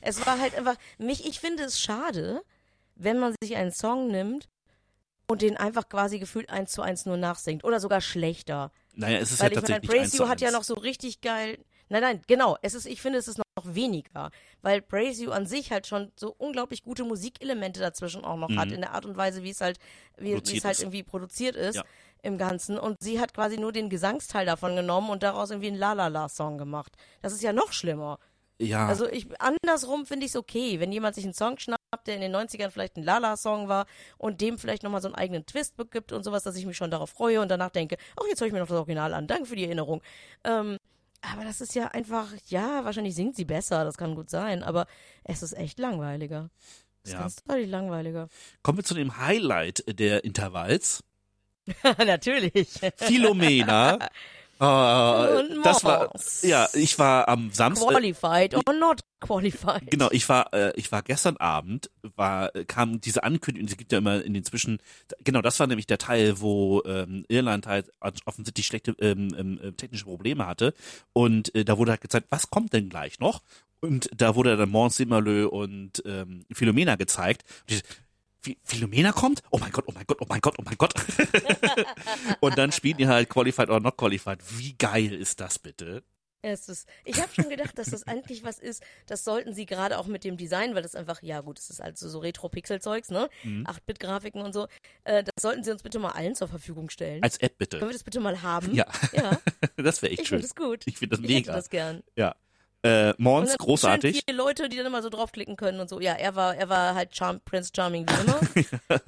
Es war halt einfach, mich, ich finde es schade, wenn man sich einen Song nimmt und den einfach quasi gefühlt eins zu eins nur nachsingt. Oder sogar schlechter. Naja, es ist Weil ja ich meine, tatsächlich nicht Praise You hat ja noch so richtig geil. Nein, nein, genau. Es ist, ich finde, es ist noch weniger. Weil Praise You an sich halt schon so unglaublich gute Musikelemente dazwischen auch noch hat, Mhm. in der Art und Weise, wie es halt, wie, es halt ist. irgendwie produziert ist Ja. im Ganzen. Und sie hat quasi nur den Gesangsteil davon genommen und daraus irgendwie einen La-La-La-Song gemacht. Das ist ja noch schlimmer. Ja, Also ich andersrum finde ich es okay, wenn jemand sich einen Song schnappt, der in den 90ern vielleicht ein Lala-Song war und dem vielleicht nochmal so einen eigenen Twist gibt und sowas, dass ich mich schon darauf freue und danach denke, ach, jetzt höre ich mir noch das Original an. Danke für die Erinnerung. Ähm, aber das ist ja einfach, ja, wahrscheinlich singt sie besser, das kann gut sein, aber es ist echt langweiliger. Es ist Ja. ganz deutlich langweiliger. kommen wir zu dem Highlight der Intervalls. Natürlich. Philomena. Und das war, ja, ich war am Samstag, Qualified or not qualified. Genau, ich war, äh, ich war gestern Abend, war, äh, kam diese Ankündigung, es gibt ja immer in den Zwischen, genau, das war nämlich der Teil, wo ähm, Irland halt offensichtlich schlechte ähm, ähm, äh, technische Probleme hatte und äh, da wurde halt gezeigt, was kommt denn gleich noch? Und da wurde dann Mons Simmerlö und ähm, Philomena gezeigt. Und ich, Philomena kommt? Oh mein Gott, oh mein Gott, oh mein Gott, oh mein Gott. und dann spielen die halt Qualified or Not Qualified. Wie geil ist das bitte? Es ist, ich habe schon gedacht, dass das eigentlich was ist, das sollten sie gerade auch mit dem Design, weil das einfach, ja gut, es ist halt so, Retro-Pixel-Zeugs, ne? Mhm. 8-Bit-Grafiken und so. Äh, das sollten sie uns bitte mal allen zur Verfügung stellen. Als App Können bitte. wir das bitte mal haben? Ja, Ja, das wäre echt ich schön. finde das gut. Ich finde das Ich hätte mega. das gern. Ja. Äh, Mons, großartig. Viele Leute, die dann immer so draufklicken können und so. Ja, er war, er war halt Charm, Prince Charming wie immer.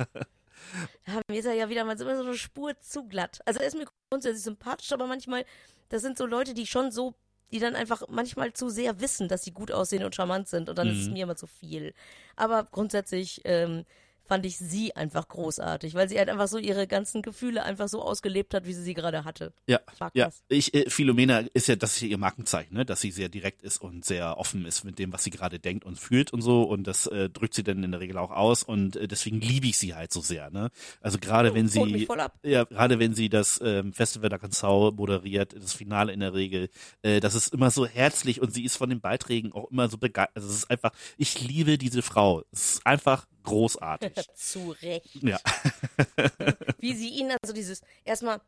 ja, mir ist er ja wieder mal so, eine Spur zu glatt. Also er ist mir grundsätzlich sympathisch, aber manchmal, das sind so Leute, die schon so, die dann einfach manchmal zu sehr wissen, dass sie gut aussehen und charmant sind und dann ist es Mhm. mir immer zu viel. Aber grundsätzlich ähm, fand ich sie einfach großartig, weil sie halt einfach so ihre ganzen Gefühle einfach so ausgelebt hat, wie sie sie gerade hatte. Ja, Ich ja. das. Ich, äh, Philomena ist ja, das ist ihr Markenzeichen, ne? dass sie sehr direkt ist und sehr offen ist mit dem, was sie gerade denkt und fühlt und so. Und das äh, drückt sie dann in der Regel auch aus. Und äh, deswegen liebe ich sie halt so sehr. Ne? Also gerade wenn Holt mich sie, ja, gerade wenn sie das ähm, Festival der Kansau moderiert, das Finale in der Regel, äh, das ist immer so herzlich und sie ist von den Beiträgen auch immer so begeistert. Also es ist einfach, ich liebe diese Frau. Es ist einfach großartig. Zu Recht. ja. wie sie ihn, also dieses, erstmal,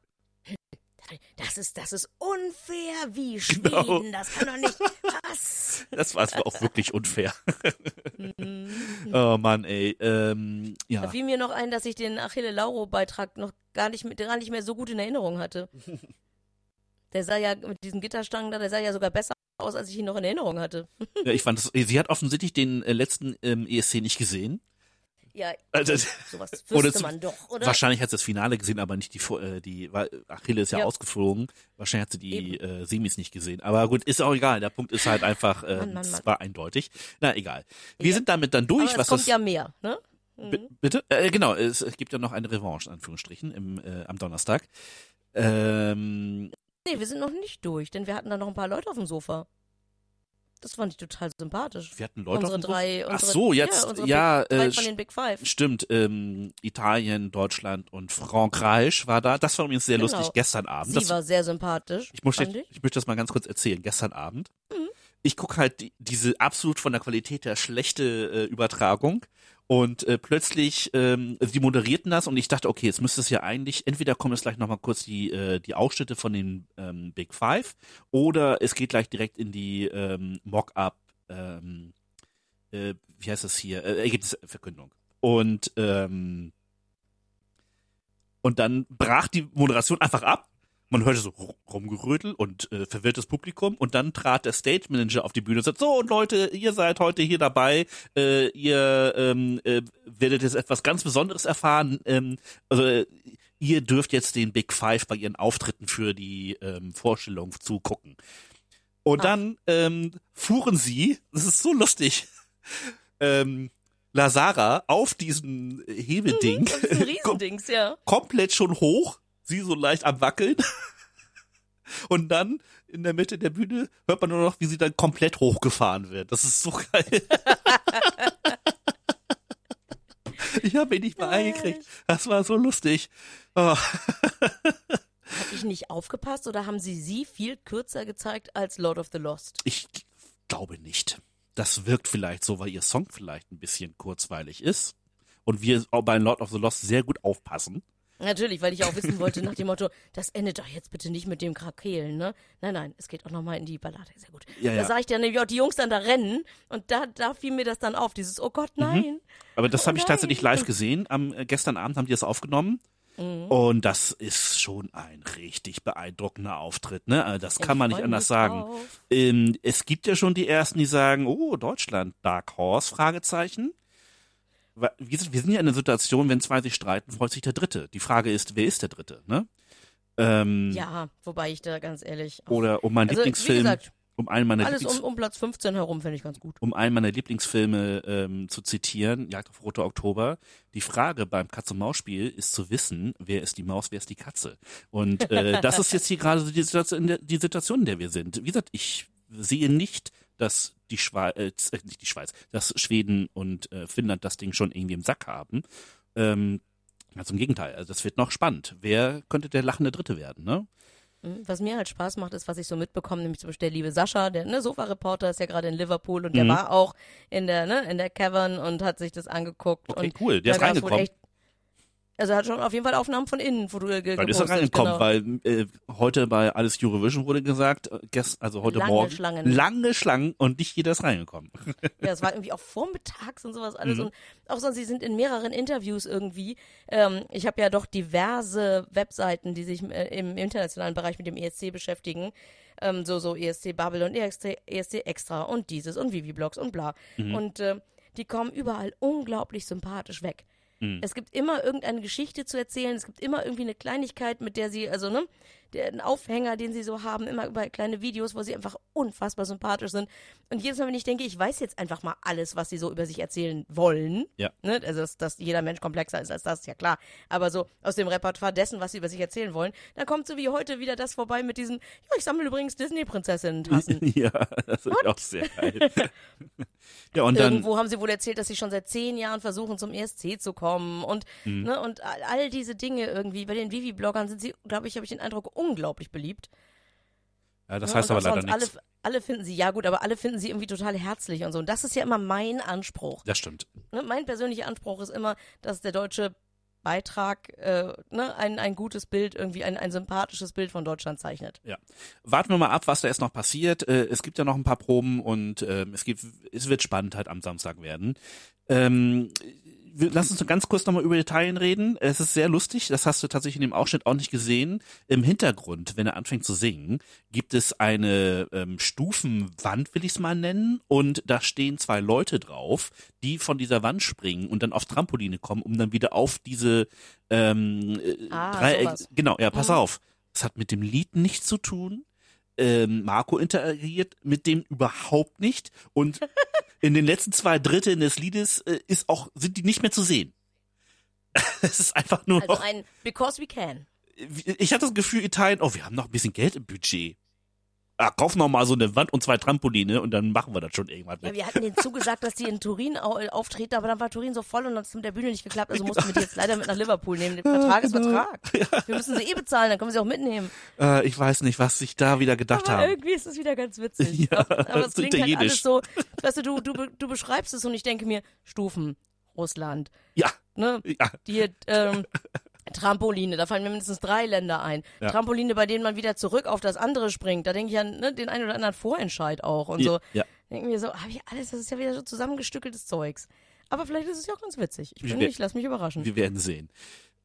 das ist, das ist unfair, wie Schweden, Genau. das kann doch nicht, was? Das war auch wirklich unfair. Mhm. oh Mann, ey. Ähm, Da ja. fiel mir noch ein, dass ich den Achille Lauro-Beitrag noch gar nicht, gar nicht mehr so gut in Erinnerung hatte. Der sah ja mit diesen Gitterstangen da, der sah ja sogar besser aus, als ich ihn noch in Erinnerung hatte. ja, ich fand das, sie hat offensichtlich den äh, letzten ähm, ESC nicht gesehen. Ja, Also, sowas wüsste man doch, oder? Wahrscheinlich hat sie das Finale gesehen, aber nicht die, äh, die, weil Achille ist ja, Ja. ausgeflogen. Wahrscheinlich hat sie die äh, Semis nicht gesehen. Aber gut, ist auch egal. Der Punkt ist halt einfach, äh, Mann, Mann, es Mann. war eindeutig. Na, egal. Wir Ja. sind damit dann durch, Aber was es kommt das. ja mehr, ne? Mhm. Bitte? Äh, genau, es, es gibt ja noch eine Revanche, in Anführungsstrichen, im, äh, am Donnerstag. Ähm, Nee, wir sind noch nicht durch, denn wir hatten da noch ein paar Leute auf dem Sofa. Das fand ich total sympathisch. wir hatten Leute unsere drei, unsere, Ach so, jetzt, ja, ja, Big, drei äh, von den Big Five. Stimmt, ähm, Italien, Deutschland und Frankreich war da. Das war übrigens sehr Genau. lustig gestern Abend. Sie Das, war sehr sympathisch. ich, jetzt, ich. ich möchte das mal ganz kurz erzählen. Gestern Abend. Mhm. Ich gucke halt die, diese absolut von der Qualität her schlechte äh, Übertragung und äh, plötzlich, ähm, die moderierten das und ich dachte, okay, jetzt müsste es ja eigentlich, entweder kommen jetzt gleich nochmal kurz die, äh, die Ausschnitte von den ähm, Big Five oder es geht gleich direkt in die ähm, Mock-up, ähm, äh, wie heißt das hier, äh, Ergebnisverkündung. Und ähm, und dann brach die Moderation einfach ab. Man hörte so ru- rumgerötel und äh, verwirrtes Publikum und dann trat der Stage Manager auf die Bühne und sagt, so und Leute, ihr seid heute hier dabei, äh, ihr ähm, äh, werdet jetzt etwas ganz Besonderes erfahren. Ähm, also äh, ihr dürft jetzt den Big Five bei ihren Auftritten für die ähm, Vorstellung zugucken. Und Ach. dann ähm, fuhren sie, das ist so lustig, ähm, Lazara auf diesen Hebelding Das ist ein Riesendings, ja. komplett schon hoch, sie so leicht am Wackeln. Und dann in der Mitte der Bühne hört man nur noch, wie sie dann komplett hochgefahren wird. Das ist so geil. ich habe ihn nicht mal eingekriegt. Das war so lustig. Oh. Hab ich nicht aufgepasst oder haben sie sie viel kürzer gezeigt als Lord of the Lost? Ich glaube nicht. Das wirkt vielleicht so, weil ihr Song vielleicht ein bisschen kurzweilig ist. Und wir bei Lord of the Lost sehr gut aufpassen. Natürlich, weil ich auch wissen wollte nach dem Motto, das endet doch jetzt bitte nicht mit dem Krakelen, ne? Nein, nein, es geht auch nochmal in die Ballade, sehr gut. Ja, da ja. sah ich dann nämlich auch die Jungs dann da rennen und da, da fiel mir das dann auf, dieses, oh Gott, nein. Aber das Oh habe ich tatsächlich live gesehen. Am äh, gestern Abend haben die das aufgenommen. Mhm. Und das ist schon ein richtig beeindruckender Auftritt, ne? Also Das kann Ich man nicht anders sagen. Ähm, es gibt ja schon die ersten, die sagen, oh, Deutschland, Dark Horse, Fragezeichen. Wir sind, ja in einer Situation, wenn zwei sich streiten, freut sich der Dritte. Die Frage ist, wer ist der Dritte, ne? Ähm, Ja, wobei ich da ganz ehrlich. auch- Oder um meinen also, Lieblingsfilm, gesagt, um einen meiner alles Lieblings um, um Platz 15 herum finde ich ganz gut. um einen meiner Lieblingsfilme ähm, zu zitieren, Jagd auf Rote Oktober, die Frage beim Katz-und-Maus-Spiel ist zu wissen, wer ist die Maus, wer ist die Katze. Und äh, das ist jetzt hier gerade so die Situation, in der wir sind. Wie gesagt, ich sehe nicht, dass die Schweiz, äh, nicht die Schweiz, dass Schweden und äh, Finnland das Ding schon irgendwie im Sack haben. Ähm, ganz im Gegenteil, also das wird noch spannend. Wer könnte der lachende Dritte werden, ne? Mhm. Was mir halt Spaß macht, ist, was ich so mitbekomme, nämlich zum Beispiel der liebe Sascha, der ne, Sofa-Reporter ist ja gerade in Liverpool und der Mhm. war auch in der, ne, in der Cavern und hat sich das angeguckt. Okay, und cool, der ist reingekommen. Echt, Also er hat schon auf jeden Fall Aufnahmen von innen foto ge Dann ist er reingekommen, genau. weil äh, heute bei Alles Eurovision wurde gesagt, äh, gest, also heute Lange Morgen, Schlangen. lange Schlangen und nicht jeder ist reingekommen. Ja, es war irgendwie auch vormittags und sowas alles. Mhm. Und auch sonst, sie sind in mehreren Interviews irgendwie. Ähm, ich habe ja doch diverse Webseiten, die sich äh, im internationalen Bereich mit dem ESC beschäftigen. Ähm, so, so ESC Bubble und ESC, ESC Extra und dieses und Vivi-Blogs und bla. Mhm. Und äh, die kommen überall unglaublich sympathisch weg. Mhm. Es gibt immer irgendeine Geschichte zu erzählen. Es gibt immer irgendwie eine Kleinigkeit, mit der sie, also ne, der, einen Aufhänger, den sie so haben, immer über kleine Videos, wo sie einfach unfassbar sympathisch sind. Und jedes Mal, wenn ich denke, ich weiß jetzt einfach mal alles, was sie so über sich erzählen wollen, Ja. ne, also dass, dass jeder Mensch komplexer ist als das, ist ja klar. Aber so aus dem Repertoire dessen, was sie über sich erzählen wollen, dann kommt so wie heute wieder das vorbei mit diesen, ja, ich sammle übrigens Disney-Prinzessinnen-Tassen. ja, das ist auch sehr geil. ja, und dann, Irgendwo haben sie wohl erzählt, dass sie schon seit zehn Jahren versuchen, zum ESC zu kommen und, Mhm. ne, und all, all diese Dinge irgendwie. Bei den Vivi-Bloggern sind sie, glaube ich, habe ich den Eindruck, unglaublich beliebt. ja, das heißt aber leider nichts. Alle, alle finden sie, ja gut, aber alle finden sie irgendwie total herzlich und so. Und das ist ja immer mein Anspruch. Das stimmt. Ne? Mein persönlicher Anspruch ist immer, dass der deutsche Beitrag äh, ne, ein, ein gutes Bild, irgendwie ein, ein sympathisches Bild von Deutschland zeichnet. Ja. Warten wir mal ab, was da jetzt noch passiert. Äh, es gibt ja noch ein paar Proben und ähm, es gibt, es wird spannend halt am Samstag werden. Ähm, lass uns ganz kurz nochmal über Italien reden. Es ist sehr lustig, das hast du tatsächlich in dem Ausschnitt auch nicht gesehen. Im Hintergrund, wenn er anfängt zu singen, gibt es eine ähm, Stufenwand, will ich es mal nennen, und da stehen zwei Leute drauf, die von dieser Wand springen und dann auf Trampoline kommen, um dann wieder auf diese ähm, äh, Ah, Dreieck. Genau, ja, pass Mhm. auf. Es hat mit dem Lied nichts zu tun. Ähm, Marco interagiert mit dem überhaupt nicht und in den letzten zwei Dritteln des Liedes äh, ist auch sind die nicht mehr zu sehen. es ist einfach nur Also noch. ein Because we can. Ich hatte das Gefühl, Italien, oh, wir haben noch ein bisschen Geld im Budget. Ah, kauf noch mal so eine Wand und zwei Trampoline und dann machen wir das schon irgendwann. Ja, wir hatten denen zugesagt, dass die in Turin au auftreten, aber dann war Turin so voll und dann hat es mit der Bühne nicht geklappt, also mussten wir die jetzt leider mit nach Liverpool nehmen. Der Vertrag ist Vertrag. Wir müssen sie eh bezahlen, dann können wir sie auch mitnehmen. Äh, ich weiß nicht, was sich da wieder gedacht Aber haben. irgendwie ist es wieder ganz witzig. Ja, aber, es klingt halt alles so, weißt du, du, du, du beschreibst es und ich denke mir, Stufen, Russland, Ja, ne, ja, die, ähm, Trampoline, da fallen mir mindestens drei Länder ein. Ja. Trampoline, bei denen man wieder zurück auf das andere springt. Da denke ich an ne, den einen oder anderen Vorentscheid auch und so. ja. Denken wir so, habe ich alles, das ist ja wieder so zusammengestückeltes Zeugs. Aber vielleicht ist es ja auch ganz witzig. Ich bin Wir- nicht, lass mich überraschen. Wir werden sehen.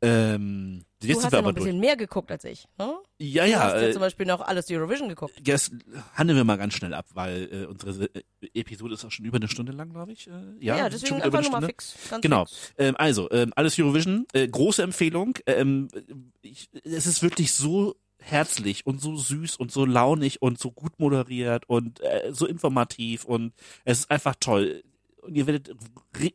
Ähm, Du hast ja noch ein durch. bisschen mehr geguckt als ich. Ne? Ja, Du ja. hast ja Äh, zum Beispiel noch alles Eurovision geguckt. jetzt handeln wir mal ganz schnell ab, weil äh, unsere äh, Episode ist auch schon über eine Stunde lang, glaube ich. Äh, ja, Ja, schon deswegen über einfach nur mal fix. Genau. Fix. Ähm, also, ähm, alles Eurovision, äh, große Empfehlung. Ähm, ich, es ist wirklich so herzlich und so süß und so launig und so gut moderiert und äh, so informativ und es ist einfach toll. Und ihr werdet,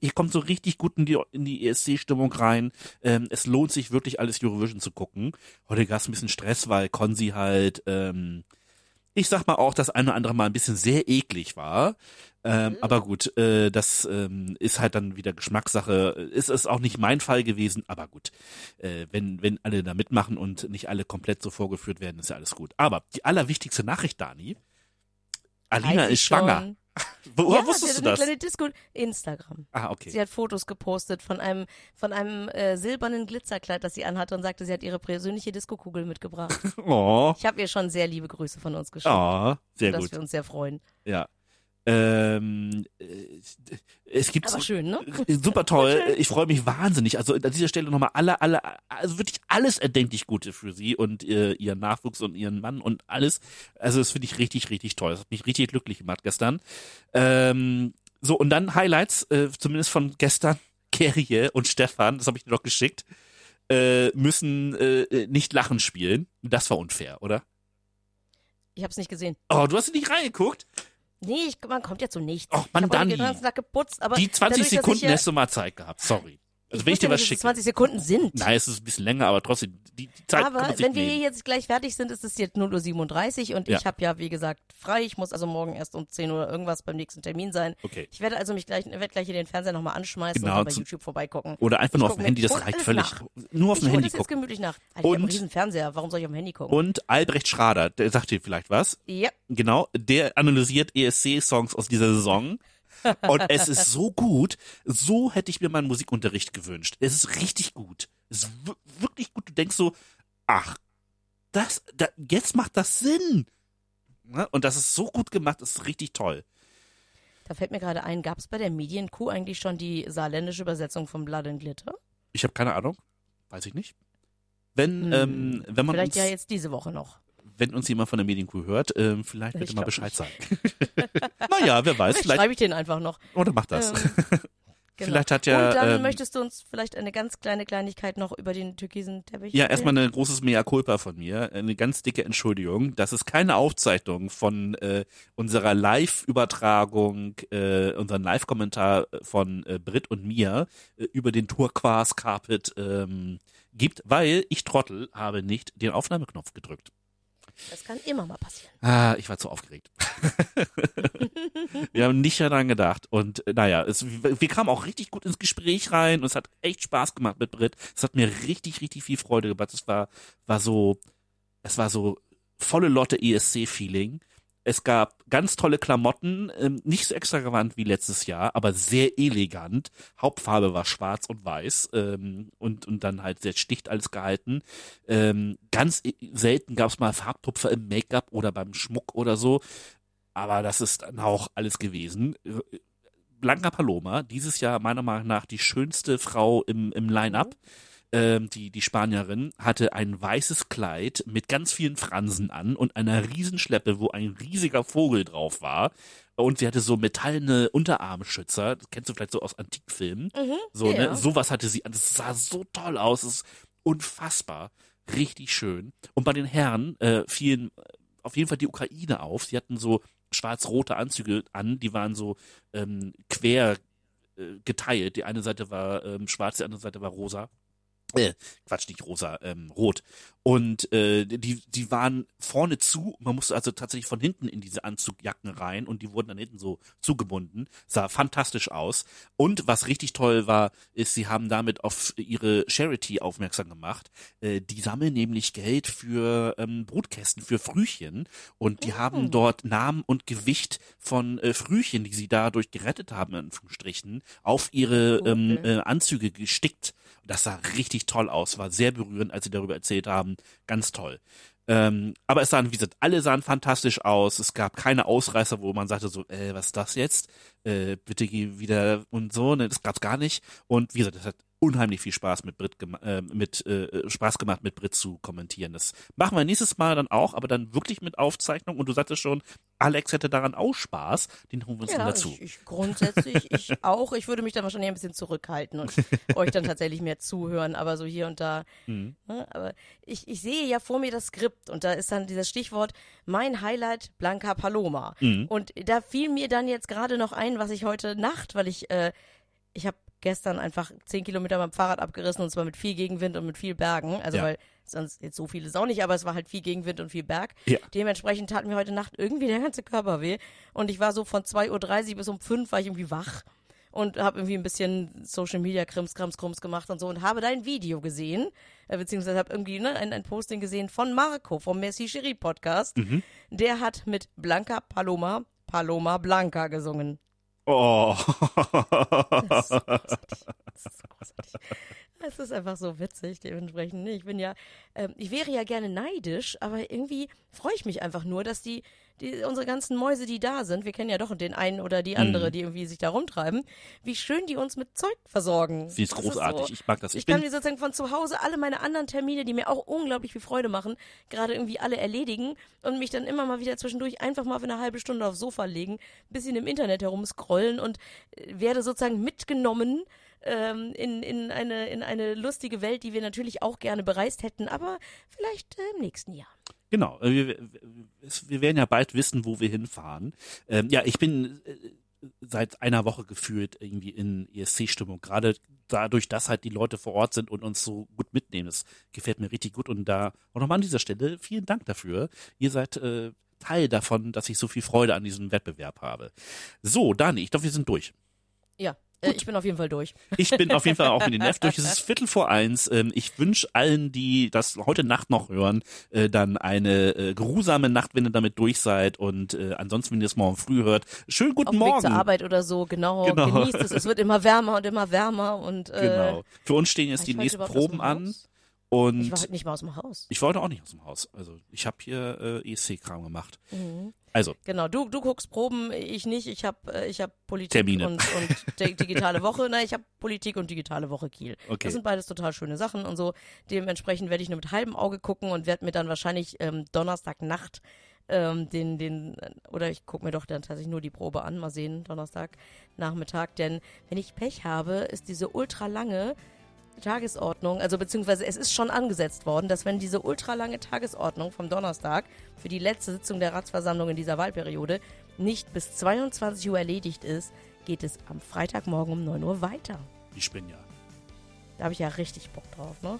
ihr kommt so richtig gut in die, in die ESC-Stimmung rein. Ähm, es lohnt sich wirklich alles Eurovision zu gucken. Heute gab es ein bisschen Stress, weil Konzi halt, ähm, ich sag mal auch, das eine oder andere Mal ein bisschen sehr eklig war. Ähm, aber gut, äh, das ähm, ist halt dann wieder Geschmackssache. Ist es auch nicht mein Fall gewesen, aber gut. Äh, wenn, wenn alle da mitmachen und nicht alle komplett so vorgeführt werden, ist ja alles gut. Aber die allerwichtigste Nachricht, Dani, Alina ist schwanger. schon. Woher ja, wusstest du das? eine kleine Disco Instagram. Ah, okay. Sie hat Fotos gepostet von einem von einem äh, silbernen Glitzerkleid, das sie anhatte und sagte, sie hat ihre persönliche Diskokugel mitgebracht. Oh, Ich habe ihr schon sehr liebe Grüße von uns geschickt, oh sehr dass gut. wir uns sehr freuen. Ja. Ähm, äh, es gibt Aber schön, ne? Super toll. Ich freue mich wahnsinnig. Also an dieser Stelle nochmal alle, alle, also wirklich alles erdenklich Gute für sie und äh, ihren Nachwuchs und ihren Mann und alles. Also das finde ich richtig, richtig toll. Das hat mich richtig glücklich gemacht gestern. Ähm, so, und dann Highlights, äh, zumindest von gestern. Kerrie und Stefan, das habe ich dir noch geschickt, äh, müssen äh, nicht lachen spielen. Das war unfair, oder? Ich habe es nicht gesehen. Oh, du hast nicht reingeguckt? Nee, ich, man kommt ja zu nichts. Och, Mann, ich Dani. den ganzen Tag geputzt, aber Die 20 dadurch, Sekunden ja, hast du mal Zeit gehabt. Sorry. Also ich wenn ich dir was schicke. 20 Sekunden sind. Nein, es ist ein bisschen länger, aber trotzdem, die, die Zeit kann aber sich wenn wir nehmen. hier jetzt gleich fertig sind, ist es jetzt 0.37 Uhr und Ja. ich habe ja, wie gesagt, frei. Ich muss also morgen erst um 10 Uhr irgendwas beim nächsten Termin sein. Okay. Ich werde also mich gleich, werde gleich hier den Fernseher nochmal anschmeißen Genau, und bei YouTube vorbeigucken. Oder einfach Ich nur auf dem Handy, das ich reicht völlig. nach. Nur auf ich dem Handy das jetzt gemütlich nach. Alter, ich habe Und- riesen Fernseher. Warum soll ich auf dem Handy gucken? Und Albrecht Schrader, der sagt dir vielleicht was. ja, Genau, der analysiert ESC-Songs aus dieser Saison. Und es ist so gut, so hätte ich mir meinen Musikunterricht gewünscht. Es ist richtig gut. Ist w- wirklich gut. Du denkst so, ach, das, da, jetzt macht das Sinn. Ne? Und das ist so gut gemacht, ist richtig toll. Da fällt mir gerade ein, gab es bei der Medienkuh eigentlich schon die saarländische Übersetzung von Blood and Glitter? Ich habe keine Ahnung, weiß ich nicht. Wenn, Hm, ähm, wenn man Vielleicht uns, ja jetzt diese Woche noch. Wenn uns jemand von der Medienkuh hört, ähm, vielleicht Ich bitte mal Bescheid sagen. naja, wer weiß, Vielleicht vielleicht, schreibe ich den einfach noch. oder macht das. Ähm, genau. Vielleicht hat ja, Und dann ähm, möchtest du uns vielleicht eine ganz kleine Kleinigkeit noch über den türkisen Teppich Ja, erstmal ein großes Mea culpa von mir, eine ganz dicke Entschuldigung. Das ist keine Aufzeichnung von äh, unserer Live-Übertragung, äh, unseren Live-Kommentar von äh, Brit und mir äh, über den Turquoise Carpet ähm, gibt, weil ich Trottel habe nicht den Aufnahmeknopf gedrückt. Das kann immer mal passieren. Ah, ich war zu aufgeregt. wir haben nicht daran gedacht. Und äh, naja, es, wir kamen auch richtig gut ins Gespräch rein und es hat echt Spaß gemacht mit Brit. Es hat mir richtig, richtig viel Freude gemacht. Es war, war so, es war so volle Lotte ESC-Feeling. Es gab ganz tolle Klamotten, ähm, nicht so extravagant wie letztes Jahr, aber sehr elegant. Hauptfarbe war schwarz und weiß ähm, und, und dann halt sehr sticht alles gehalten. Ähm, ganz e- selten gab es mal Farbtupfer im Make-up oder beim Schmuck oder so. Aber das ist dann auch alles gewesen. Blanca Paloma, dieses Jahr meiner Meinung nach die schönste Frau im, im Line-Up. Ähm, die, die Spanierin hatte ein weißes Kleid mit ganz vielen Fransen an und einer Riesenschleppe, wo ein riesiger Vogel drauf war. Und sie hatte so metallene Unterarmschützer. Das kennst du vielleicht so aus Antikfilmen. So, ja. ne? Sowas hatte sie an. Das sah so toll aus. Das ist unfassbar. Richtig schön. Und bei den Herren äh, fielen auf jeden Fall die Ukraine auf. Sie hatten so schwarz-rote Anzüge an, die waren so ähm, quer äh, geteilt. Die eine Seite war ähm, schwarz, die andere Seite war rosa. Äh, Quatsch, nicht rosa, ähm, rot. Und äh, die, die waren vorne zu, man musste also tatsächlich von hinten in diese Anzugjacken rein und die wurden dann hinten so zugebunden. Sah fantastisch aus. Und was richtig toll war, ist, sie haben damit auf ihre Charity aufmerksam gemacht. Äh, die sammeln nämlich Geld für ähm, Brutkästen, für Frühchen. Und die haben dort Namen und Gewicht von äh, Frühchen, die sie dadurch gerettet haben, in Anführungsstrichen, auf ihre ähm, Okay. äh, Anzüge gestickt. Das sah richtig toll aus, war sehr berührend, als sie darüber erzählt haben. Ganz toll. Ähm, aber es sahen, wie gesagt, alle sahen fantastisch aus. Es gab keine Ausreißer, wo man sagte so, äh, was ist das jetzt? Äh, bitte geh wieder und so. Ne, das gab's gar nicht. Und wie gesagt, es hat unheimlich viel Spaß mit Brit gema äh, mit äh, Spaß gemacht, mit Brit zu kommentieren. Das machen wir nächstes Mal dann auch, aber dann wirklich mit Aufzeichnung. Und du sagtest schon, Alex hätte daran auch Spaß. Den holen wir uns dann Ja, dazu. ich, ich grundsätzlich, ich auch. Ich würde mich dann wahrscheinlich ein bisschen zurückhalten und euch dann tatsächlich mehr zuhören, aber so hier und da. Mhm. Ne? Aber ich, ich sehe ja vor mir das Skript und da ist dann dieses Stichwort mein Highlight Blanca Paloma. Mhm. Und da fiel mir dann jetzt gerade noch ein, was ich heute Nacht, weil ich, äh, ich habe gestern einfach zehn Kilometer beim Fahrrad abgerissen und zwar mit viel Gegenwind und mit viel Bergen. Also Ja. weil sonst jetzt so viele ist auch nicht, aber es war halt viel Gegenwind und viel Berg. Ja. Dementsprechend tat mir heute Nacht irgendwie der ganze Körper weh. Und ich war so von 2.30 Uhr bis um 5 war ich irgendwie wach und habe irgendwie ein bisschen Social Media Krims, Krams, Krums gemacht und so und habe dein Video gesehen, äh, beziehungsweise habe irgendwie ne, ein, ein Posting gesehen von Marco vom Merci Cherie Podcast. Der hat mit Blanca Paloma Paloma Blanca gesungen. Oh. Das ist so großartig. Das ist so großartig. Es ist einfach so witzig, dementsprechend. Ich bin ja, ähm, ich wäre ja gerne neidisch, aber irgendwie freue ich mich einfach nur, dass die, die, unsere ganzen Mäuse, die da sind, wir kennen ja doch den einen oder die andere, die irgendwie sich da rumtreiben, wie schön die uns mit Zeug versorgen. Sie ist Das großartig. so- ich mag das. Ich, ich kann mir sozusagen von zu Hause alle meine anderen Termine, die mir auch unglaublich viel Freude machen, gerade irgendwie alle erledigen und mich dann immer mal wieder zwischendurch einfach mal für eine halbe Stunde aufs Sofa legen, bisschen im Internet herumscrollen und äh, werde sozusagen mitgenommen ähm, in, in, eine, in eine lustige Welt, die wir natürlich auch gerne bereist hätten, aber vielleicht äh, im nächsten Jahr. Genau, äh, wir, wir- werden ja bald wissen, wo wir hinfahren. Ähm, ja, ich bin äh, seit einer Woche gefühlt irgendwie in ESC-Stimmung, gerade dadurch, dass halt die Leute vor Ort sind und uns so gut mitnehmen. Das gefällt mir richtig gut und da auch nochmal an dieser Stelle vielen Dank dafür. Ihr seid äh, Teil davon, dass ich so viel Freude an diesem Wettbewerb habe. So, Dani, ich glaube, wir sind durch. Ja, Äh, ich bin auf jeden Fall durch. Ich bin auf jeden Fall auch mit den Neff durch. Es ist Viertel vor eins. Ähm, ich wünsche allen, die das heute Nacht noch hören, äh, dann eine äh, geruhsame Nacht, wenn ihr damit durch seid. Und ansonsten, wenn ihr es morgen früh hört, schönen guten Auf Morgen. Weg zur Arbeit oder so, genau. Genau. Genießt es. Es wird immer wärmer und immer wärmer und äh, Genau. Für uns stehen jetzt war die nächsten Proben an. Und Ich war heute nicht mal aus dem Haus. ich wollte auch nicht aus dem Haus. Also ich habe hier äh, ESC-Kram gemacht. Mhm. Also, Genau, du, du guckst Proben, ich nicht. Ich habe äh, ich hab Politik Termine. und, und di- digitale Woche. Nein, ich habe Politik und digitale Woche Kiel. Okay. Das sind beides total schöne Sachen und so. Dementsprechend werde ich nur mit halbem Auge gucken und werde mir dann wahrscheinlich ähm, Donnerstagnacht ähm, den, den, oder ich gucke mir doch dann tatsächlich nur die Probe an, mal sehen, Donnerstag Nachmittag. Denn wenn ich Pech habe, ist diese ultra lange Tagesordnung, also beziehungsweise es ist schon angesetzt worden, dass wenn diese ultralange Tagesordnung vom Donnerstag für die letzte Sitzung der Ratsversammlung in dieser Wahlperiode nicht bis 22 Uhr erledigt ist, geht es am Freitagmorgen um 9 Uhr weiter. ich bin ja. Da habe ich ja richtig Bock drauf, ne?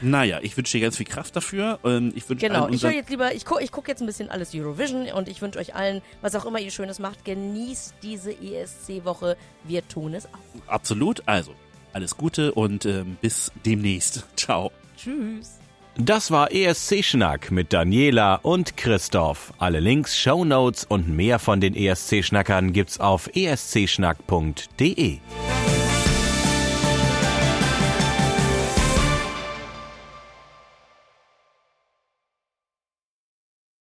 Naja, ich wünsche dir ganz viel Kraft dafür. Ähm, Ich wünsche Genau, ich höre jetzt lieber, ich gucke guck jetzt ein bisschen alles Eurovision und ich wünsche euch allen, was auch immer ihr Schönes macht, genießt diese ESC-Woche. Wir tun es auch. absolut. Also, alles Gute und ähm, bis demnächst. Ciao. Tschüss. Das war ESC Schnack mit Daniela und Christoph. Alle Links, Shownotes und mehr von den ESC Schnackern gibt's auf escschnack.de.